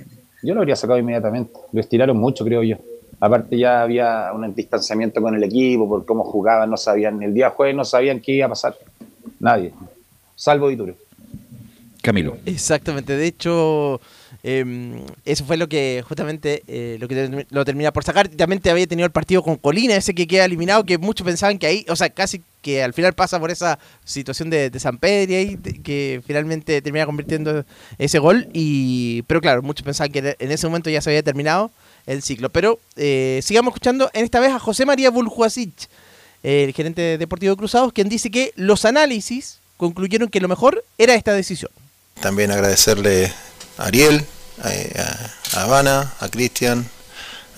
yo lo habría sacado inmediatamente. Lo estiraron mucho, creo yo. Aparte, ya había un distanciamiento con el equipo por cómo jugaban, no sabían. El día jueves no sabían qué iba a pasar. Nadie. Salvo Dituro. Camilo. Exactamente, de hecho, eh, eso fue lo que justamente eh, lo que lo termina por sacar. También te había tenido el partido con Colina, ese que queda eliminado, que muchos pensaban que ahí, o sea, casi que al final pasa por esa situación de, San Pedro y que finalmente termina convirtiendo ese gol. y Pero claro, muchos pensaban que en ese momento ya se había terminado el ciclo. Pero eh, sigamos escuchando en esta vez a José María Buljuasic, el gerente de Deportivo de Cruzados, quien dice que los análisis concluyeron que lo mejor era esta decisión. También agradecerle a Ariel, a, a Habana, a Cristian,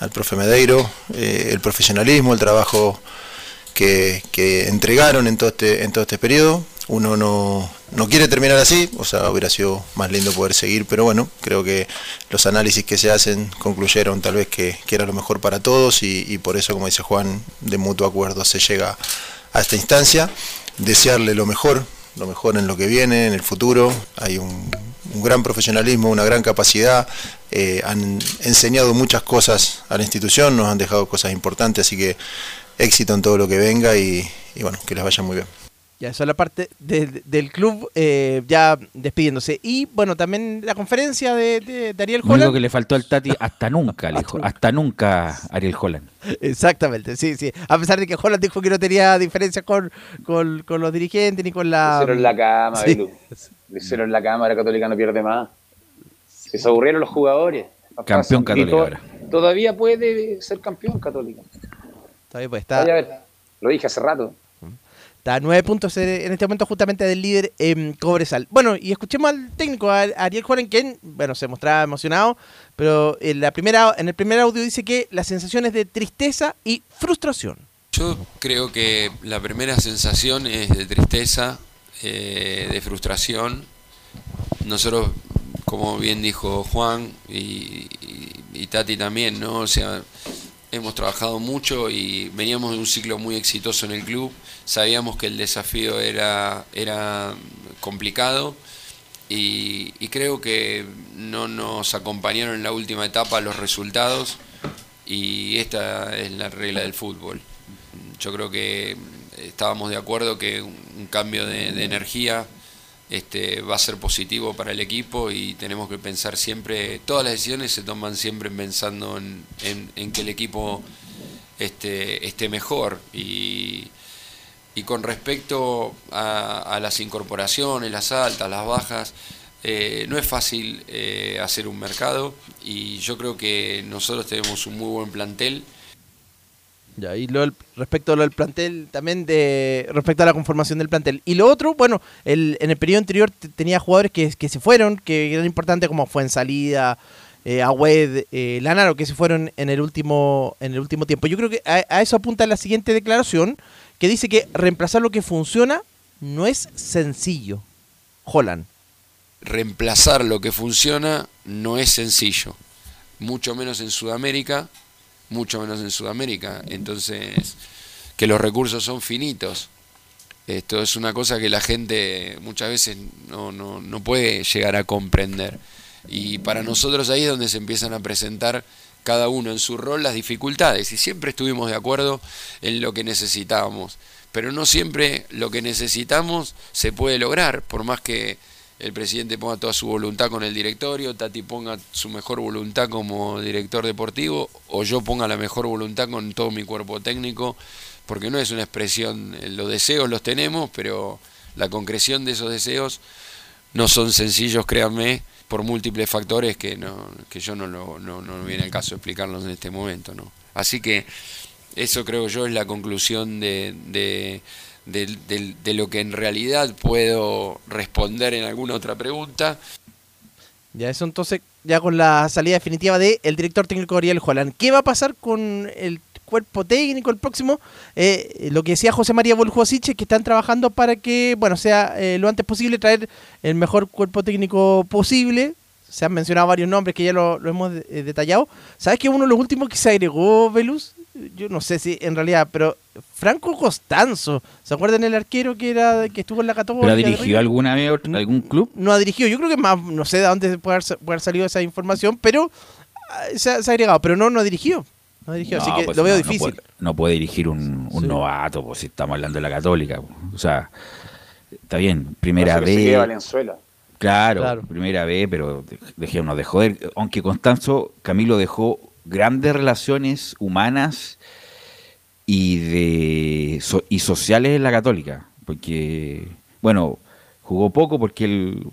al profe Medeiro, eh, el profesionalismo, el trabajo que, entregaron en todo este, en todo este periodo. Uno no, no quiere terminar así, o sea, hubiera sido más lindo poder seguir, pero bueno, creo que los análisis que se hacen concluyeron tal vez que, que era lo mejor para todos y, por eso, como dice Juan, de mutuo acuerdo se llega a esta instancia. Desearle lo mejor, lo mejor en lo que viene, en el futuro. Hay un, un gran profesionalismo, una gran capacidad. eh, han enseñado muchas cosas a la institución, nos han dejado cosas importantes, así que éxito en todo lo que venga y, y bueno, que les vaya muy bien. Ya, eso es la parte de- del club eh, ya despidiéndose. Y bueno, también la conferencia de, de, de Ariel Lo único Holland. que le faltó al Tati, hasta nunca, le dijo, hasta nunca Ariel Holland. Exactamente, sí, sí. A pesar de que Holland dijo que no tenía diferencias con, con, con los dirigentes ni con la. Le hicieron la cama, Sí. Belu. Le hicieron la cámara católica no pierde más. Se aburrieron los jugadores. Campeón to- ahora. Todavía puede ser campeón católico. Todavía pues está, Vaya a ver, lo dije hace rato. está a nueve puntos en este momento justamente del líder en Cobresal. Bueno, y escuchemos al técnico, a Ariel Juárez, quien, bueno, se mostraba emocionado, pero en, la primera, en el primer audio dice que la sensación es de tristeza y frustración. Yo creo que la primera sensación es de tristeza, eh, de frustración. Nosotros, como bien dijo Juan y, y- y Tati también, ¿no? O sea, hemos trabajado mucho y veníamos de un ciclo muy exitoso en el club. Sabíamos que el desafío era, era complicado y, creo que no nos acompañaron en la última etapa los resultados y esta es la regla del fútbol. Yo creo que estábamos de acuerdo que un cambio de energía este, va a ser positivo para el equipo y tenemos que pensar siempre, todas las decisiones se toman siempre pensando en, en- que el equipo este, esté mejor y, y con respecto a, a las incorporaciones, las altas, las bajas, eh, no es fácil eh, hacer un mercado y yo creo que nosotros tenemos un muy buen plantel. Ya, y lo respecto a lo del plantel, también de respecto a la conformación del plantel. Y lo otro, bueno, el, en el periodo anterior te- tenía jugadores que, que se fueron, que eran importantes como fue en salida, eh, Agüed, eh, Lanaro, que se fueron en el último, en el último tiempo. Yo creo que a, a eso apunta la siguiente declaración, que dice que reemplazar lo que funciona no es sencillo. Holland. reemplazar lo que funciona no es sencillo, mucho menos en Sudamérica, mucho menos en Sudamérica. Entonces, que los recursos son finitos. Esto es una cosa que la gente muchas veces no, no, no puede llegar a comprender. Y para nosotros ahí es donde se empiezan a presentar cada uno en su rol las dificultades. Y siempre estuvimos de acuerdo en lo que necesitábamos. Pero no siempre lo que necesitamos se puede lograr, por más que el presidente ponga toda su voluntad con el directorio, Tati ponga su mejor voluntad como director deportivo, o yo ponga la mejor voluntad con todo mi cuerpo técnico, porque no es una expresión, eh, los deseos los tenemos, pero la concreción de esos deseos no son sencillos, créanme, por múltiples factores que no que yo no lo no, no viene al caso explicarlos en este momento, ¿no? Así que eso creo yo es la conclusión de, de, de- de- de lo que en realidad puedo responder en alguna otra pregunta. Ya eso entonces, ya con la salida definitiva el director técnico Ariel Holland. ¿Qué va a pasar con el cuerpo técnico el próximo? Eh, lo que decía José María Voljuasic es que están trabajando para que, bueno, sea eh, lo antes posible traer el mejor cuerpo técnico posible. Se han mencionado varios nombres que ya lo, lo hemos eh, detallado. ¿Sabes que uno de los últimos que se agregó, Velus? Yo no sé si en realidad, pero Franco Costanzo. ¿Se acuerdan el arquero que era que estuvo en la Católica? ¿Pero ha dirigido alguna vez otro- algún club? no ha dirigido. Yo creo que más, no sé de dónde puede haber, puede haber salido esa información, pero ah, se, ha- se ha agregado, pero no, no ha dirigido. No ha dirigido, así No, que pues lo veo no, no difícil. puede- No puede, dirigir un, un novato, pues si estamos hablando de la católica. pues. O sea, está bien, primera vez. Valenzuela. Claro, Claro. primera vez, pero de- dejémonos de joder. Aunque Constanzo, Camilo dejó grandes relaciones humanas y de so- y sociales en la Católica, porque bueno, jugó poco porque él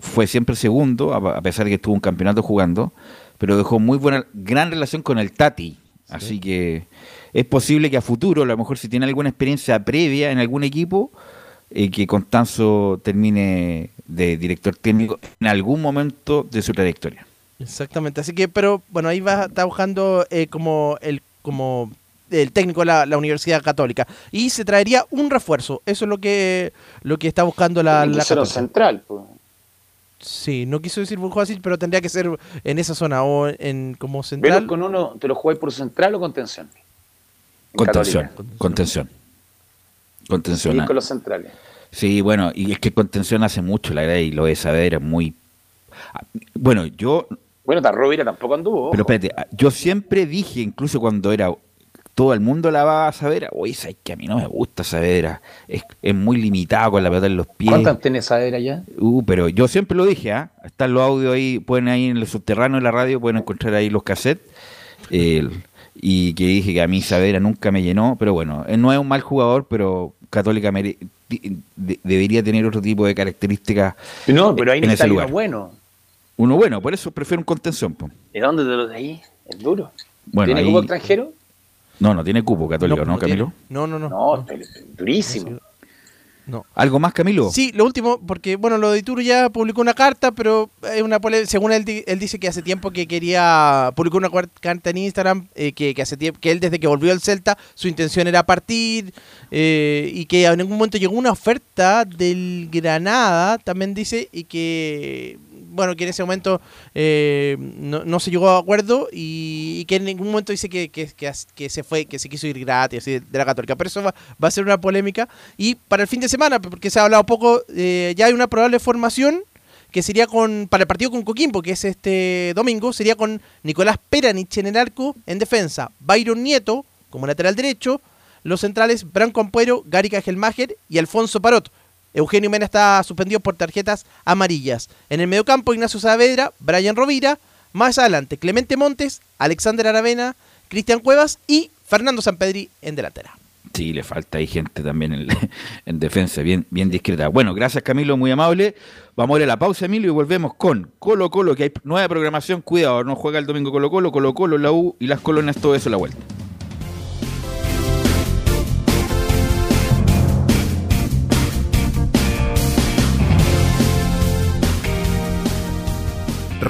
fue siempre segundo, a a pesar de que estuvo un campeonato jugando, pero dejó muy buena gran relación con el Tati, así que es posible que a futuro, a lo mejor si tiene alguna experiencia previa en algún equipo, eh, que Constanzo termine de director técnico en algún momento de su trayectoria. Exactamente, así que, pero bueno, ahí va, está buscando eh, como el como el técnico de la, la Universidad Católica y se traería un refuerzo. Eso es lo que lo que está buscando la, la Católica. central. pues. Sí, no quiso decir Burjasic, pero tendría que ser en esa zona o en como central. con uno, ¿te lo jugáis por central o contención? En Contención, Católica. contención. Contención. Y con los centrales. Sí, bueno, y es que contención hace mucho, la verdad, y lo de saber es muy... Ah, Bueno, yo Bueno, Tarrovira tampoco anduvo. Pero espérate, ah, yo siempre dije, incluso cuando era todo el mundo la va a Saavedra, oye, sabes que a mí no me gusta Saavedra, es, es muy limitado con la pelota en los pies. ¿Cuántas tiene Saavedra ya? Uh, pero yo siempre lo dije, ¿ah? están los audios ahí, pueden ahí en el subterráneo de la radio, pueden encontrar ahí los cassettes. Y que dije que a mí Saavedra nunca me llenó, pero bueno, él no es un mal jugador, pero Católica mere- de- debería tener otro tipo de características No, pero ahí en ese lugar. uno bueno. Uno bueno, por eso prefiero un contención. po. ¿Y dónde te lo de ahí? ¿Es duro? Bueno, ¿Tiene ahí- cupo extranjero? No, no tiene cupo católico, ¿no, Camilo? No, no, no. No, durísimo. ¿Algo más, Camilo? Sí, lo último, porque bueno, lo de Ituro ya publicó una carta, pero es una según él, él dice que hace tiempo que quería publicó una carta en Instagram, eh, que, que hace tiempo que él desde que volvió al Celta su intención era partir eh, y que en algún momento llegó una oferta del Granada, también dice, y que bueno, que en ese momento eh, no, no se llegó a acuerdo y, y que en ningún momento dice que, que, que, se fue, que se quiso ir gratis de la Católica. Pero eso va, a ser una polémica. Y para el fin de semana, porque se ha hablado poco, eh, ya hay una probable formación que sería con para el partido con Coquimbo, que es este domingo, sería con Nicolás Peranich en el arco en defensa, Byron Nieto como lateral derecho, los centrales Branco Ampuero, Gary Cajelmacher y Alfonso Parot. Eugenio Mena está suspendido por tarjetas amarillas. En el mediocampo, Ignacio Saavedra, Brian Rovira. Más adelante, Clemente Montes, Alexander Aravena, Cristian Cuevas y Fernando Sampedri en delantera. Sí, le falta ahí gente también en, en defensa, bien, bien discreta. Bueno, gracias Camilo, muy amable. Vamos a ir a la pausa, Emilio, y volvemos con Colo Colo, que hay nueva programación. Cuidado, no juega el domingo Colo Colo, Colo Colo, la U y las colonias, todo eso a la vuelta.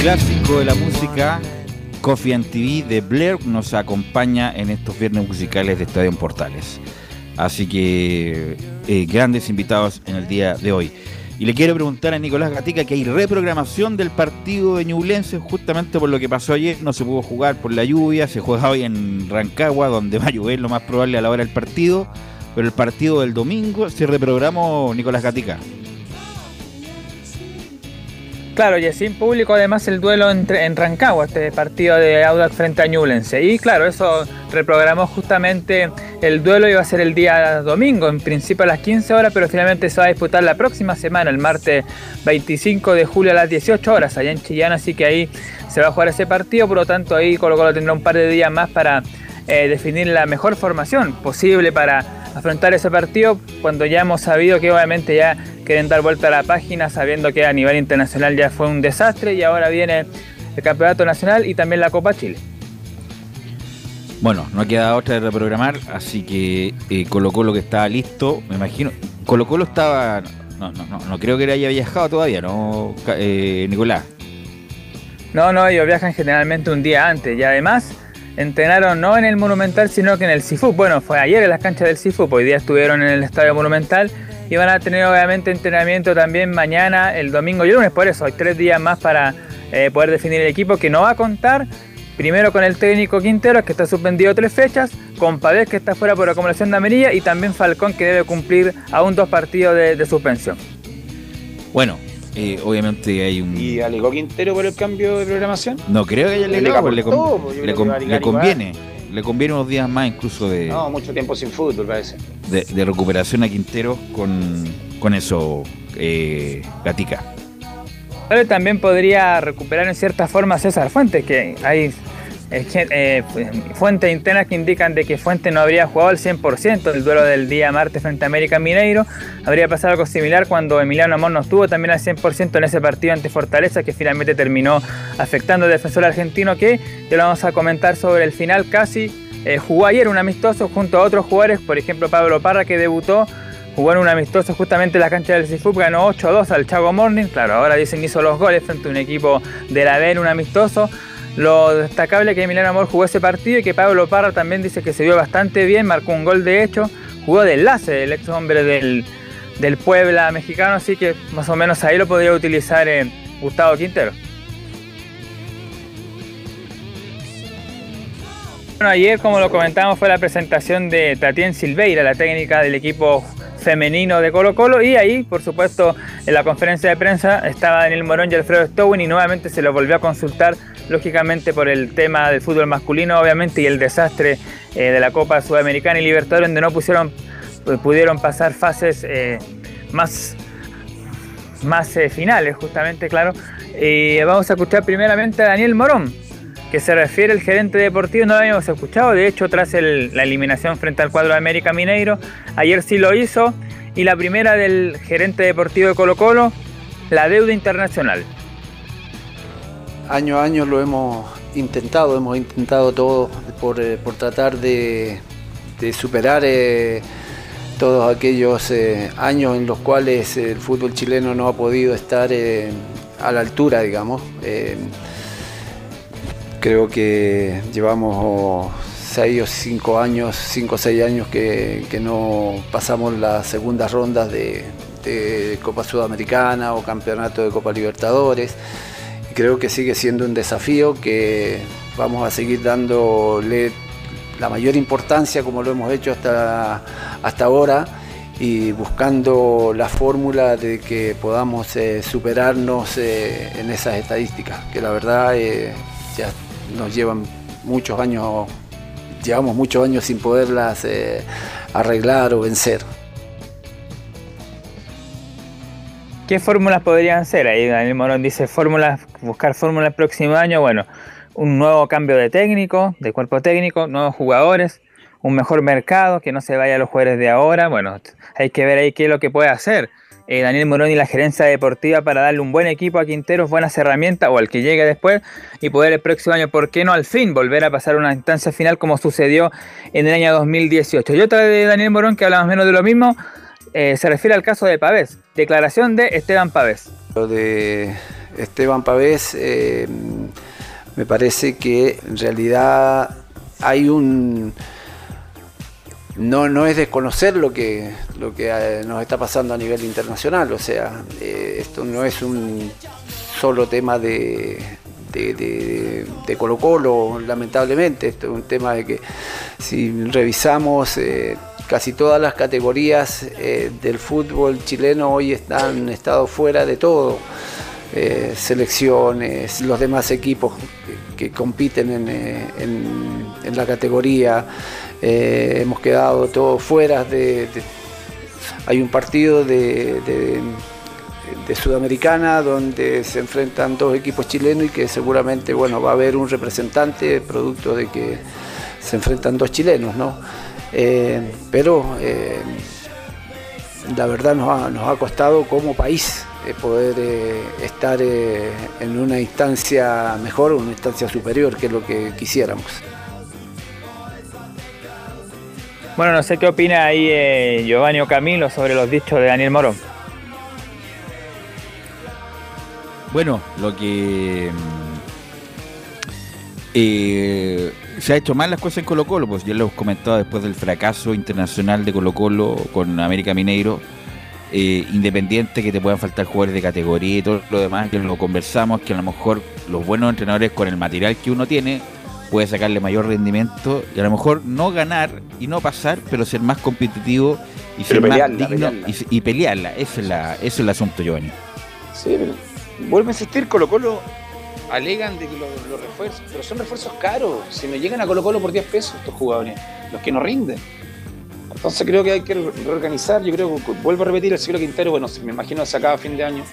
Clásico de la música, Coffee and TV de Blair nos acompaña en estos viernes musicales de Estadio Portales. Así que eh, grandes invitados en el día de hoy. Y le quiero preguntar a Nicolás Gatica que hay reprogramación del partido de Ñublense justamente por lo que pasó ayer. No se pudo jugar por la lluvia, se juega hoy en Rancagua, donde va a llover lo más probable a la hora del partido. Pero el partido del domingo se reprogramó Nicolás Gatica. Claro, y sin público además el duelo entre, en Rancagua, este partido de Audax frente a Ñublense. Y claro, eso reprogramó justamente el duelo, iba a ser el día domingo, en principio a las 15 horas, pero finalmente se va a disputar la próxima semana, el martes 25 de julio a las 18 horas, allá en Chillán, así que ahí se va a jugar ese partido, por lo tanto ahí Colo Colo tendrá un par de días más para eh, definir la mejor formación posible para afrontar ese partido cuando ya hemos sabido que obviamente ya quieren dar vuelta a la página sabiendo que a nivel internacional ya fue un desastre y ahora viene el Campeonato Nacional y también la Copa Chile. Bueno, no queda otra de reprogramar, así que eh, Colo Colo que estaba listo, me imagino. Colo Colo estaba, no, no, no, no creo que haya viajado todavía, ¿no, eh, Nicolás? No, no, ellos viajan generalmente un día antes y además entrenaron no en el Monumental, sino que en el Cifu. Bueno, fue ayer en las canchas del Cifu, hoy día estuvieron en el Estadio Monumental y van a tener obviamente entrenamiento también mañana, el domingo y el lunes. Por eso hay tres días más para eh, poder definir el equipo que no va a contar. Primero con el técnico Quintero, que está suspendido tres fechas, con Pavés, que está fuera por acumulación de amarilla, y también Falcón, que debe cumplir aún dos partidos de, suspensión. Bueno, eh, obviamente hay un. ¿Y alegó Quintero por el cambio de programación? No creo que haya alegado, pues, le, pues, le, conviene le conviene unos días más incluso de... No, mucho tiempo sin fútbol parece. De, recuperación a Quintero con, con eso, eh, Gatica. también podría recuperar en cierta forma César Fuentes, que hay eh, fuentes internas que indican de que Fuentes no habría jugado al 100% del duelo del día martes frente a América Mineiro. Habría pasado algo similar cuando Emiliano Amor no estuvo también al 100% en ese partido ante Fortaleza que finalmente terminó afectando al defensor argentino que ya lo vamos a comentar sobre el final casi. Eh, jugó ayer un amistoso junto a otros jugadores, por ejemplo Pablo Parra que debutó jugó en un amistoso justamente en la cancha del Cifub, ganó 8-2 al Chago Morning, claro, ahora dicen hizo los goles frente a un equipo de la B en un amistoso, lo destacable que Emiliano Amor jugó ese partido y que Pablo Parra también dice que se vio bastante bien, marcó un gol de hecho, jugó de enlace el ex hombre del, Puebla mexicano, así que más o menos ahí lo podría utilizar Gustavo Quintero. Bueno, ayer, como lo comentamos, fue la presentación de Tatiana Silveira, la técnica del equipo femenino de Colo Colo y ahí, por supuesto, en la conferencia de prensa estaba Daniel Morón y Alfredo Stowen y nuevamente se lo volvió a consultar lógicamente por el tema del fútbol masculino, obviamente, y el desastre eh, de la Copa Sudamericana y Libertadores, donde no pusieron, pues, pudieron pasar fases eh, más, más eh, finales, justamente, claro. Vamos a escuchar primeramente a Daniel Morón, que se refiere al gerente deportivo, no lo habíamos escuchado, de hecho, tras la eliminación frente al cuadro de América Mineiro, ayer sí lo hizo, y la primera del gerente deportivo de Colo Colo, la deuda internacional. Año a año lo hemos intentado, hemos intentado todo por, eh, tratar de, superar eh, todos aquellos eh, años en los cuales el fútbol chileno no ha podido estar a la altura, digamos. Creo que llevamos seis o cinco años, cinco o seis años que, no pasamos las segundas rondas de Copa Sudamericana o Campeonato de Copa Libertadores. Creo que sigue siendo un desafío que vamos a seguir dándole la mayor importancia como lo hemos hecho hasta, hasta ahora y buscando la fórmula de que podamos eh, superarnos eh, en esas estadísticas, que la verdad eh, ya nos llevan muchos años, llevamos muchos años sin poderlas arreglar o vencer. ¿Qué fórmulas podrían ser? Ahí Daniel Morón dice fórmulas, buscar fórmulas el próximo año. Bueno, un nuevo cambio de técnico, de cuerpo técnico, nuevos jugadores, un mejor mercado, que no se vaya a los jugadores de ahora. Bueno, hay que ver ahí qué es lo que puede hacer eh, Daniel Morón y la gerencia deportiva para darle un buen equipo a Quinteros, buenas herramientas o al que llegue después y poder el próximo año, ¿por qué no al fin volver a pasar una instancia final como sucedió en el año 2018? Y otra de Daniel Morón que hablamos menos de lo mismo, eh, se refiere al caso de Pavés. Declaración de Esteban Pavés. Lo de Esteban Pavés, eh, me parece que en realidad hay un... No, no es desconocer lo que, lo que eh, nos está pasando a nivel internacional, o sea, esto no es un solo tema de, de, Colo Colo, lamentablemente. Esto es un tema de que si revisamos casi todas las categorías eh, del fútbol chileno hoy están estado fuera de todo. eh, selecciones, los demás equipos que, compiten en, eh, en- en la categoría. Eh, hemos quedado todos fuera de, hay un partido de, Sudamericana donde se enfrentan dos equipos chilenos y que seguramente bueno, va a haber un representante producto de que se enfrentan dos chilenos, ¿no? Eh, pero eh, la verdad nos ha, costado como país poder estar en una instancia mejor, una instancia superior, que es lo que quisiéramos. Bueno, no sé qué opina ahí eh, Giovanni o Camilo sobre los dichos de Daniel Morón. Bueno, lo que mm, eh, se ha hecho mal las cosas en Colo Colo, pues ya lo hemos comentado después del fracaso internacional de Colo Colo con América Mineiro, eh, independiente que te puedan faltar jugadores de categoría y todo lo demás, que lo conversamos, que a lo mejor los buenos entrenadores con el material que uno tiene puede sacarle mayor rendimiento y a lo mejor no ganar y no pasar, pero ser más competitivo y ser Pero más pelearla, digno pelearla. Y, y pelearla. Ese es, la, ese es el asunto, Giovanni. Sí, pero vuelvo a insistir, Colo Colo alegan de que los, los refuerzos, pero son refuerzos caros. Si no llegan a Colo Colo por 10 pesos estos jugadores, los que no rinden. Entonces creo que hay que re- reorganizar, yo creo vuelvo a repetir el ciclo Quintero, bueno, me imagino que se acaba a fin de año.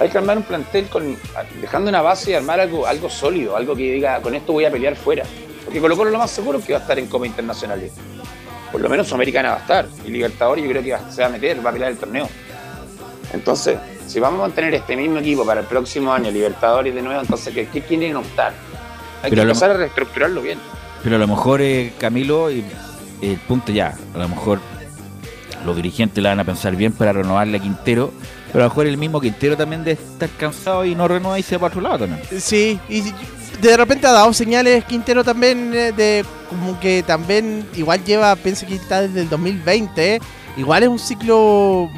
Hay que armar un plantel con, dejando una base y armar algo, algo sólido, algo que diga, con esto voy a pelear fuera. Porque Colo Colo lo más seguro es que va a estar en Copa Internacionales. Por lo menos Sudamericana va a estar. Y Libertadores yo creo que va- se va a meter, va a pelear el torneo. Entonces, si vamos a mantener este mismo equipo para el próximo año, Libertadores de nuevo, entonces, ¿qué, qué quieren optar? Hay Pero que empezar a reestructurarlo bien. Pero a lo mejor, eh, Camilo, y- el punto ya, a lo mejor los dirigentes la van a pensar bien para renovarle a Quintero, pero a lo mejor el mismo Quintero también debe estar cansado y no renueva y se va para otro lado también. Sí, y de repente ha dado señales Quintero también eh, de como que también igual lleva, pienso que está desde el 2020, eh, igual es un ciclo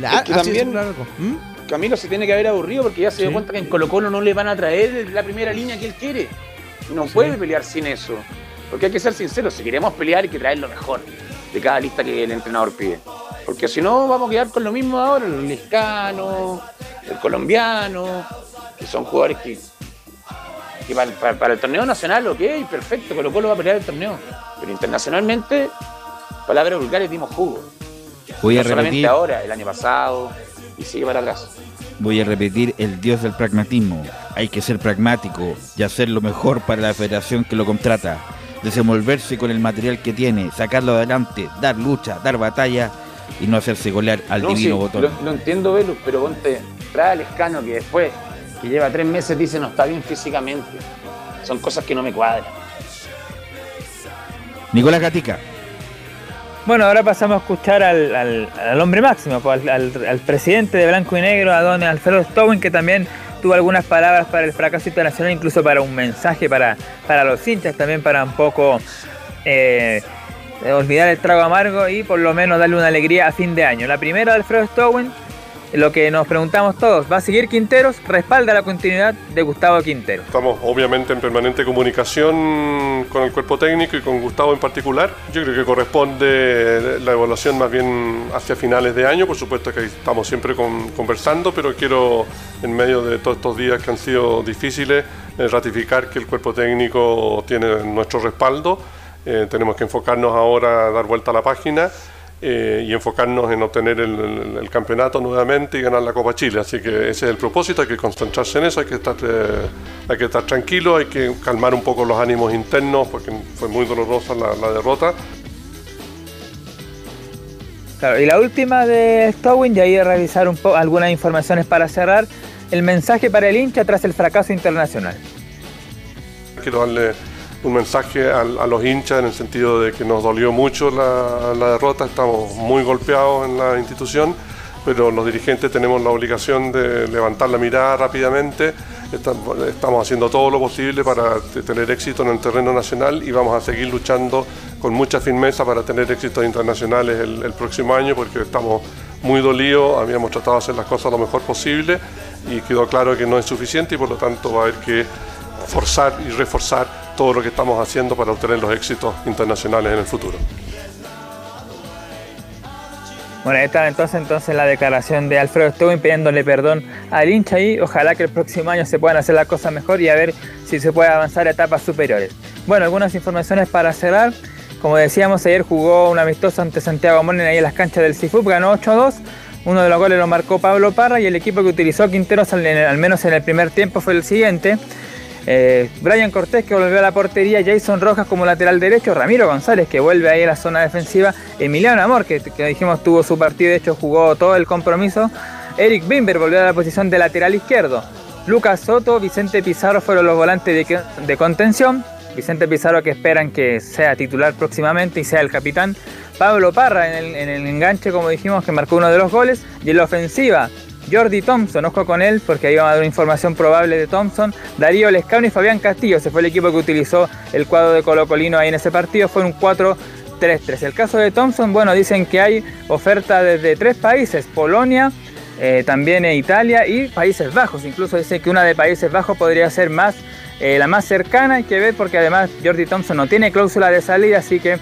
lar- Es que también- un ciclo largo. ¿Mm? Camilo se tiene que haber aburrido porque ya se dio cuenta que en Colo Colo no le van a traer la primera línea que él quiere. No puede pelear sin eso. Porque hay que ser sinceros, si queremos pelear hay que traer lo mejor de cada lista que el entrenador pide. Porque si no vamos a quedar con lo mismo ahora, el liscano, el colombiano, que son jugadores que, que para, para- para el torneo nacional, ok, perfecto, Colo Colo va a pelear el torneo. Pero internacionalmente, palabras vulgares dimos jugo. Voy a no solamente repetir, ahora, el año pasado, y sigue para atrás. voy a repetir el dios del pragmatismo. Hay que ser pragmático y hacer lo mejor para la federación que lo contrata. Desenvolverse con el material que tiene, sacarlo adelante, dar lucha, dar batalla y no hacerse golear al No, divino sí, botón. Lo, lo entiendo, Velus, pero ponte, trae al escano que después, que lleva tres meses, dice no está bien físicamente. Son cosas que no me cuadran. Nicolás Gatica. Bueno, ahora pasamos a escuchar al, al- al hombre máximo, pues, al, al- al presidente de Blanco y Negro, a don Alfredo Stowin, que también tuvo algunas palabras para el fracaso internacional, incluso para un mensaje para, para los hinchas, también para un poco eh, olvidar el trago amargo y por lo menos darle una alegría a fin de año. La primera de Alfredo Stowin, lo que nos preguntamos todos, ¿va a seguir Quinteros? ¿Respalda la continuidad de Gustavo Quintero? Estamos obviamente en permanente comunicación con el cuerpo técnico y con Gustavo en particular. Yo creo que corresponde la evaluación más bien hacia finales de año. Por supuesto que estamos siempre con- conversando, pero quiero en medio de todos estos días que han sido difíciles eh, ratificar que el cuerpo técnico tiene nuestro respaldo. Eh, tenemos que enfocarnos ahora a dar vuelta a la página eh, y enfocarnos en obtener el, el- el campeonato nuevamente y ganar la Copa Chile. Así que ese es el propósito, hay que concentrarse en eso, hay que estar, eh, hay que estar tranquilo, hay que calmar un poco los ánimos internos porque fue muy dolorosa la, la derrota. Claro, y la última de Stowin, y ahí a revisar un poco algunas informaciones para cerrar, el mensaje para el hincha tras el fracaso internacional. Quiero darle un mensaje a, los hinchas en el sentido de que nos dolió mucho la, derrota, estamos muy golpeados en la institución, pero los dirigentes tenemos la obligación de levantar la mirada rápidamente, estamos, haciendo todo lo posible para te- tener éxito en el terreno nacional y vamos a seguir luchando con mucha firmeza para tener éxitos internacionales el, el próximo año porque estamos muy dolidos, habíamos tratado de hacer las cosas lo mejor posible y quedó claro que no es suficiente y por lo tanto va a haber que forzar y reforzar todo lo que estamos haciendo para obtener los éxitos internacionales en el futuro. Bueno, está entonces, entonces la declaración de Alfredo Stubin pidiéndole perdón al hincha y ojalá que el próximo año se puedan hacer las cosas mejor y a ver si se puede avanzar a etapas superiores. Bueno, algunas informaciones para cerrar. Como decíamos, ayer jugó un amistoso ante Santiago Monen ahí en las canchas del CIFUP, ganó 8-2. Uno de los goles lo marcó Pablo Parra y el equipo que utilizó Quinteros, al menos en el primer tiempo, fue el siguiente. Eh, Brian Cortés que volvió a la portería, Jason Rojas como lateral derecho, Ramiro González que vuelve ahí a la zona defensiva, Emiliano Amor que, que dijimos tuvo su partido, de hecho jugó todo el compromiso, Eric Bimber volvió a la posición de lateral izquierdo, Lucas Soto, Vicente Pizarro fueron los volantes de, de contención, Vicente Pizarro que esperan que sea titular próximamente y sea el capitán, Pablo Parra en el, en el enganche como dijimos que marcó uno de los goles. Y en la ofensiva Jordi Thompson, ojo con él porque ahí vamos a dar información probable de Thompson, Darío Lescano y Fabián Castillo, ese fue el equipo que utilizó el cuadro de Colo Colino ahí en ese partido, fue un 4-3-3. El caso de Thompson, bueno, dicen que hay oferta desde tres países, Polonia, eh, también Italia y Países Bajos, incluso dicen que una de Países Bajos podría ser más, eh, la más cercana, hay que ver porque además Jordi Thompson no tiene cláusula de salida, así que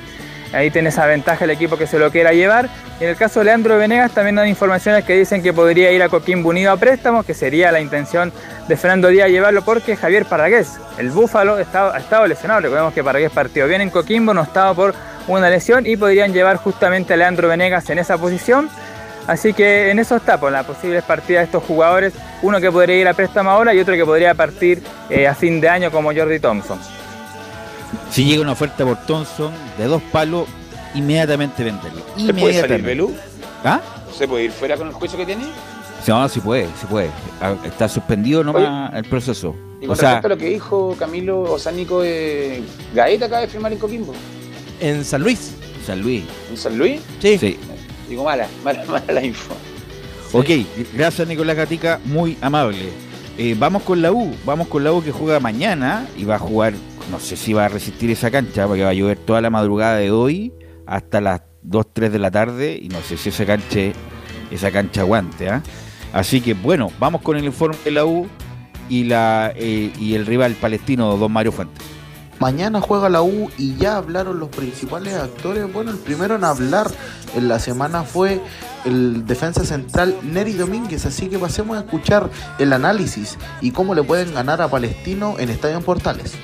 Ahí tiene esa ventaja el equipo que se lo quiera llevar. En el caso de Leandro Venegas también dan informaciones que dicen que podría ir a Coquimbo Unido a préstamo, que sería la intención de Fernando Díaz llevarlo porque Javier Parragués, el Búfalo, ha estado lesionado. Recordemos que Parragués partió bien en Coquimbo, no estaba por una lesión y podrían llevar justamente a Leandro Venegas en esa posición. Así que en eso está, por las posibles partidas de estos jugadores, uno que podría ir a préstamo ahora y otro que podría partir eh, a fin de año como Jordi Thompson. Si llega una oferta por Thompson de dos palos, inmediatamente venderlo. ¿Se puede salir Belú? ¿Ah? ¿Se puede ir fuera con el juicio que tiene? No, sí puede, sí puede. Ah, Está suspendido nomás el proceso. Y O con sea, respecto a lo que dijo Camilo Osánico de Gaeta acaba de firmar en Coquimbo. En San Luis. San Luis. ¿En San Luis? Sí. Sí. Digo mala, mala, mala la info. Ok, gracias Nicolás Gatica, muy amable. Eh, vamos con la U, vamos con la U que juega mañana y va a jugar, no sé si va a resistir esa cancha, porque va a llover toda la madrugada de hoy hasta las 2, 3 de la tarde y no sé si esa cancha, esa cancha aguante. ¿ah? Así que bueno, vamos con el informe de la U y, la, eh, y el rival palestino, don Mario Fuentes. Mañana juega la U y ya hablaron los principales actores. Bueno, el primero en hablar en la semana fue el defensa central Neri Domínguez. Así que pasemos a escuchar el análisis y cómo le pueden ganar a Palestino en Estadio Portales.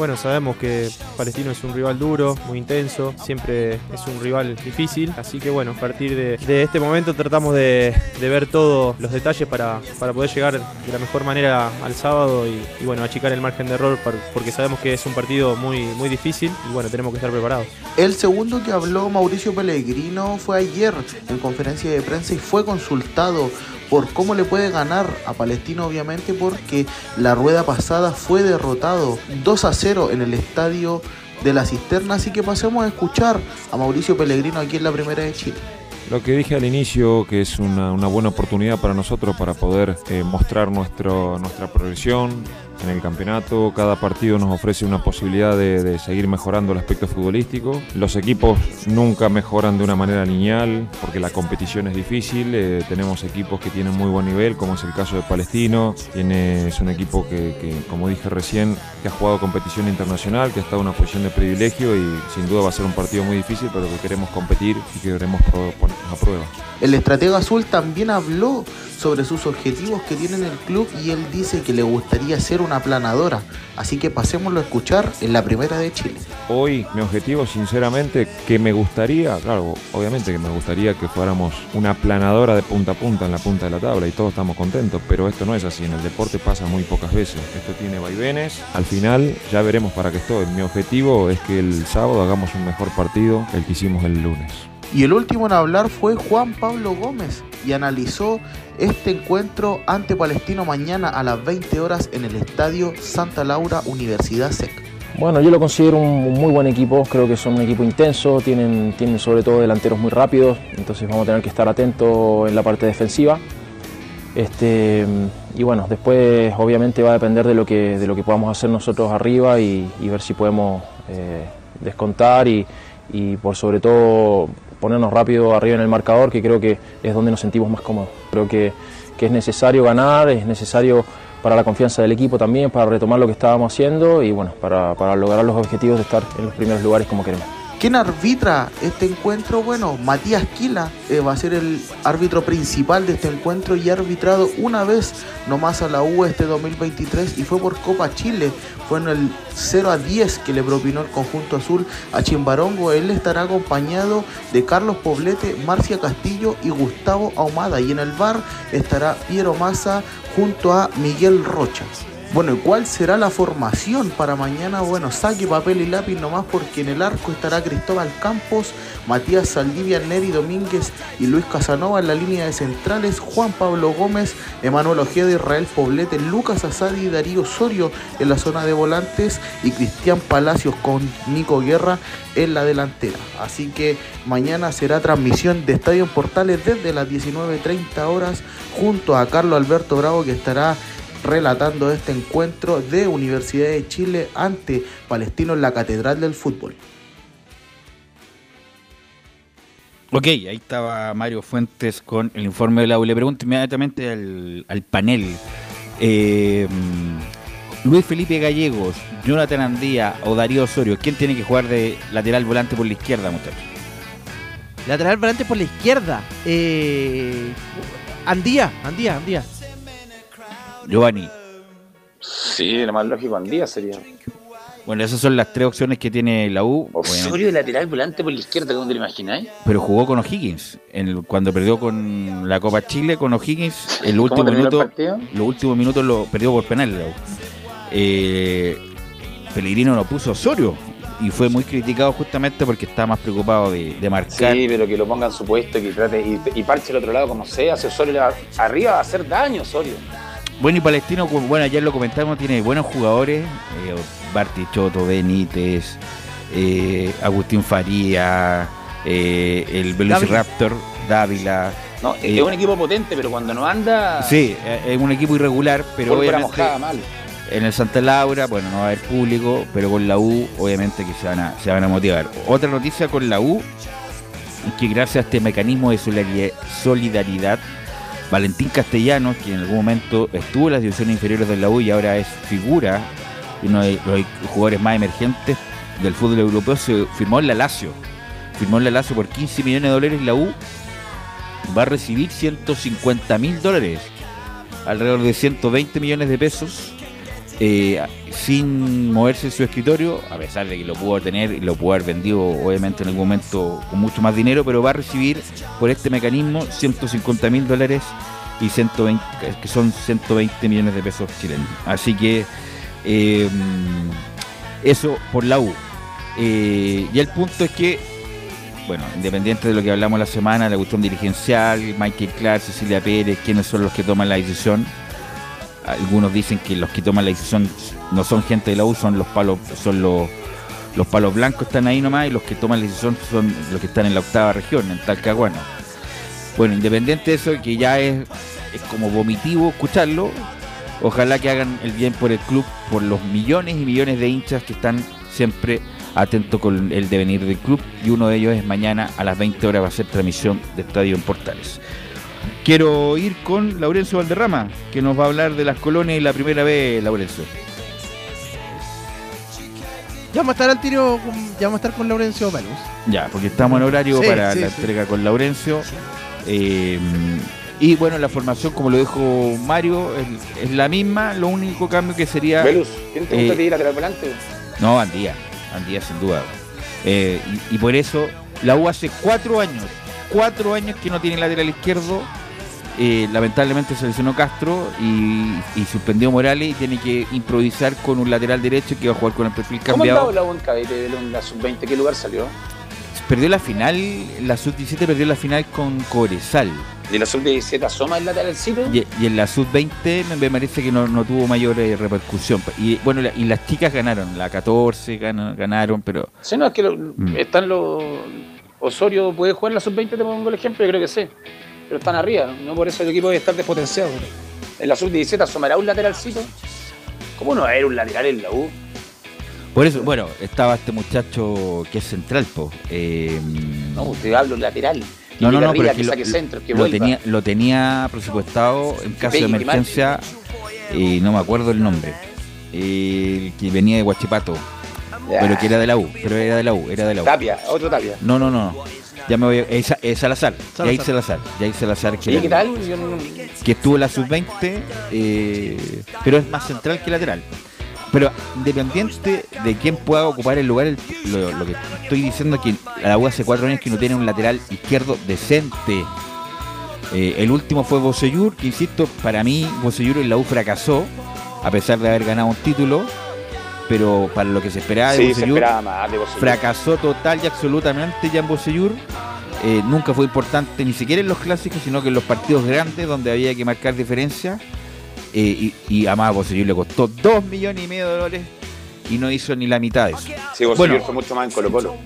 Bueno, sabemos que Palestino es un rival duro, muy intenso, siempre es un rival difícil, así que bueno, a partir de, de este momento tratamos de, de ver todos los detalles para, para poder llegar de la mejor manera al sábado y, bueno, achicar el margen de error porque sabemos que es un partido muy, muy difícil y bueno, tenemos que estar preparados. El segundo que habló Mauricio Pellegrino fue ayer en conferencia de prensa y fue consultado por cómo le puede ganar a Palestino, obviamente, porque la rueda pasada fue derrotado 2 a 0 en el estadio de la Cisterna. Así que pasemos a escuchar a Mauricio Pellegrino aquí en la Primera de Chile. Lo que dije al inicio, que es una, buena oportunidad para nosotros para poder eh, mostrar nuestro, nuestra progresión en el campeonato. Cada partido nos ofrece una posibilidad de, seguir mejorando el aspecto futbolístico. Los equipos nunca mejoran de una manera lineal porque la competición es difícil. Eh, tenemos equipos que tienen muy buen nivel, como es el caso de Palestino. Es un equipo que, como dije recién, que ha jugado competición internacional, que ha estado en una posición de privilegio y sin duda va a ser un partido muy difícil, pero que queremos competir y que queremos ponernos a prueba. El estratega azul también habló sobre sus objetivos que tiene en el club y él dice que le gustaría ser una planadora. Así que pasémoslo a escuchar en la Primera de Chile. Hoy mi objetivo, sinceramente, que me gustaría, claro, obviamente que me gustaría que fuéramos una planadora de punta a punta en la punta de la tabla y todos estamos contentos, pero esto no es así, en el deporte pasa muy pocas veces, esto tiene vaivenes, al final ya veremos para qué estoy. Mi objetivo es que el sábado hagamos un mejor partido que el que hicimos el lunes. Y el último en hablar fue Juan Pablo Gómez y analizó este encuentro ante Palestino mañana a las 20 horas en el estadio Santa Laura Universidad SEC. Bueno, yo lo considero un muy buen equipo, creo que son un equipo intenso, tienen, tienen sobre todo delanteros muy rápidos, entonces vamos a tener que estar atentos en la parte defensiva. Este, y bueno, después obviamente va a depender de lo que, de lo que podamos hacer nosotros arriba y, ver si podemos eh, descontar y, y por sobre todo ponernos rápido arriba en el marcador, que creo que es donde nos sentimos más cómodos. Creo que, que es necesario ganar, es necesario para la confianza del equipo también, para retomar lo que estábamos haciendo y bueno, para, para lograr los objetivos de estar en los primeros lugares como queremos. ¿Quién arbitra este encuentro? Bueno, Matías Quila eh, va a ser el árbitro principal de este encuentro y ha arbitrado una vez nomás a la U este 2023 y fue por Copa Chile. Fue en el 0 a 10 que le propinó el conjunto azul a Chimbarongo. Él estará acompañado de Carlos Poblete, Marcia Castillo y Gustavo Ahumada. Y en el bar estará Piero Massa junto a Miguel Rocha. Bueno, ¿y cuál será la formación para mañana? Bueno, saque papel y lápiz nomás porque en el arco estará Cristóbal Campos, Matías Saldivia, Neri Domínguez y Luis Casanova en la línea de centrales, Juan Pablo Gómez, Emanuel Ojeda, Israel Poblete, Lucas Asadi y Darío Osorio en la zona de volantes y Cristian Palacios con Nico Guerra en la delantera. Así que mañana será transmisión de Estadio Portales desde las 19.30 horas junto a Carlos Alberto Bravo que estará relatando este encuentro de Universidad de Chile ante Palestino en la Catedral del Fútbol. Ok, ahí estaba Mario Fuentes con el informe de la U. Le pregunto inmediatamente al, al panel. eh, Luis Felipe Gallegos, Jonathan Andía o Darío Osorio, ¿quién tiene que jugar de lateral volante por la izquierda, muchachos? Lateral volante por la izquierda. Eh, Andía, Andía, Andía. Giovanni. Sí, lo más lógico Andía sería. Bueno, esas son las tres opciones que tiene la U. Osorio de lateral volante por la izquierda, ¿cómo te lo imagináis? pero jugó con O'Higgins. El- cuando perdió con la Copa Chile, con O'Higgins, el último el minuto, partido? los últimos minutos lo perdió por penal. la U. Eh, Pellegrino lo puso Osorio y fue muy criticado justamente porque estaba más preocupado de, de marcar. Sí, pero que lo ponga en su puesto y que trate y, y parche el otro lado como sea. Si Osorio le va, arriba va a hacer daño, Osorio. Bueno, y Palestino, bueno, ayer lo comentamos, tiene buenos jugadores. Eh, Bartichotto, Benítez, eh, Agustín Faría, eh, el Velociraptor, Dávila. No, Eh, es un equipo potente, pero cuando no anda. Sí, es un equipo irregular, pero obviamente mojada mal. en el Santa Laura, bueno, no va a haber público, pero con la U obviamente que se van a, se van a motivar. Otra noticia con la U, que gracias a este mecanismo de solidari- solidaridad, Valentín Castellanos, que en algún momento estuvo en las divisiones inferiores de la U y ahora es figura, uno de los jugadores más emergentes del fútbol europeo, se firmó en la Lazio. Firmó en la Lazio por 15 millones de dólares y la U va a recibir 150 mil dólares, alrededor de 120 millones de pesos, eh, sin moverse su escritorio, a pesar de que lo pudo tener y lo pudo haber vendido obviamente en algún momento con mucho más dinero, pero va a recibir por este mecanismo 150 mil dólares y 120, que son 120 millones de pesos chilenos. Así que eh, eso por la U. Eh, y el punto es que bueno, independiente de lo que hablamos la semana, la cuestión dirigencial, Michael Clark, Cecilia Pérez, quiénes son los que toman la decisión. Algunos dicen que los que toman la decisión no son gente de la U, son los palos, son los, los palos blancos están ahí nomás y los que toman la decisión son los que están en la octava región, en Talcahuano. Bueno, independiente de eso, que ya es, es como vomitivo escucharlo, ojalá que hagan el bien por el club, por los millones y millones de hinchas que están siempre atentos con el devenir del club y uno de ellos es mañana a las 20 horas va a ser transmisión de Estadio en Portales. Quiero ir con Laurencio Valderrama, que nos va a hablar de las colonias y la primera vez, Laurencio. Ya vamos a estar al tiro, con- ya vamos a estar con Laurencio Velus. Ya, porque estamos en horario Sí, para sí, la sí. entrega con Laurencio. Eh, y bueno, la formación, como lo dijo Mario, es, es la misma. Lo único cambio que sería. Velus, ¿quién te gusta eh, que ir lateral volante? No, Andía. Andía, sin duda. Eh, y, y por eso, la U hace cuatro años, cuatro años que no tiene lateral izquierdo. Eh, lamentablemente se lesionó Castro y, y suspendió Morales y tiene que improvisar con un lateral derecho que va a jugar con el perfil ¿Cómo cambiado. la en cadete de la sub-20? ¿Qué lugar salió? Perdió la final, la sub-17 perdió la final con Cobresal. ¿De la sub-17 asoma el lateralcito? Y, y en la sub-20 me- parece que no, no tuvo mayor eh, repercusión. Y bueno, la- y las chicas ganaron, la 14 gana- ganaron, pero Sí, no, es que lo- Mm. están los. Osorio puede jugar en la sub-20, te pongo el ejemplo, yo creo que sí. Pero están arriba, no por eso el equipo debe estar despotenciado. En la sub-17 asomará un lateralcito. ¿Cómo no va a haber un lateral en la U? por eso, bueno, estaba este muchacho que es central, po. eh, No, usted habla lateral. Que no, no, no, pero que lo, centro, que lo tenía, lo tenía presupuestado en caso de emergencia, y no me acuerdo el nombre, el que venía de Huachipato. Pero que era de la U, pero era de la U, era de la U. Tapia, otro Tapia. No, no, no. no. Ya me voy. Es, es Salazar. Salazar. Yair Salazar. Yair Salazar. Que, ¿Y qué tal? No- que estuvo en la sub-20, eh, pero es más central que lateral. Pero independiente de quién pueda ocupar el lugar, el- lo, lo que estoy diciendo es que la U hace cuatro años que no tiene un lateral izquierdo decente. Eh, el último fue Bosellur, que insisto, para mí Bosellur en la U fracasó, a pesar de haber ganado un título, pero para lo que se esperaba de Sí, se Bosellur, esperaba más de Bosellur. fracasó total y absolutamente Jan Bosellur. Eh, nunca fue importante ni siquiera en los clásicos, sino que en los partidos grandes donde había que marcar diferencia. Eh, y, y además a Bosellur le costó 2 millones y medio de dólares y no hizo ni la mitad de eso. Sí, Bosellur bueno, fue mucho más en Colo Colo.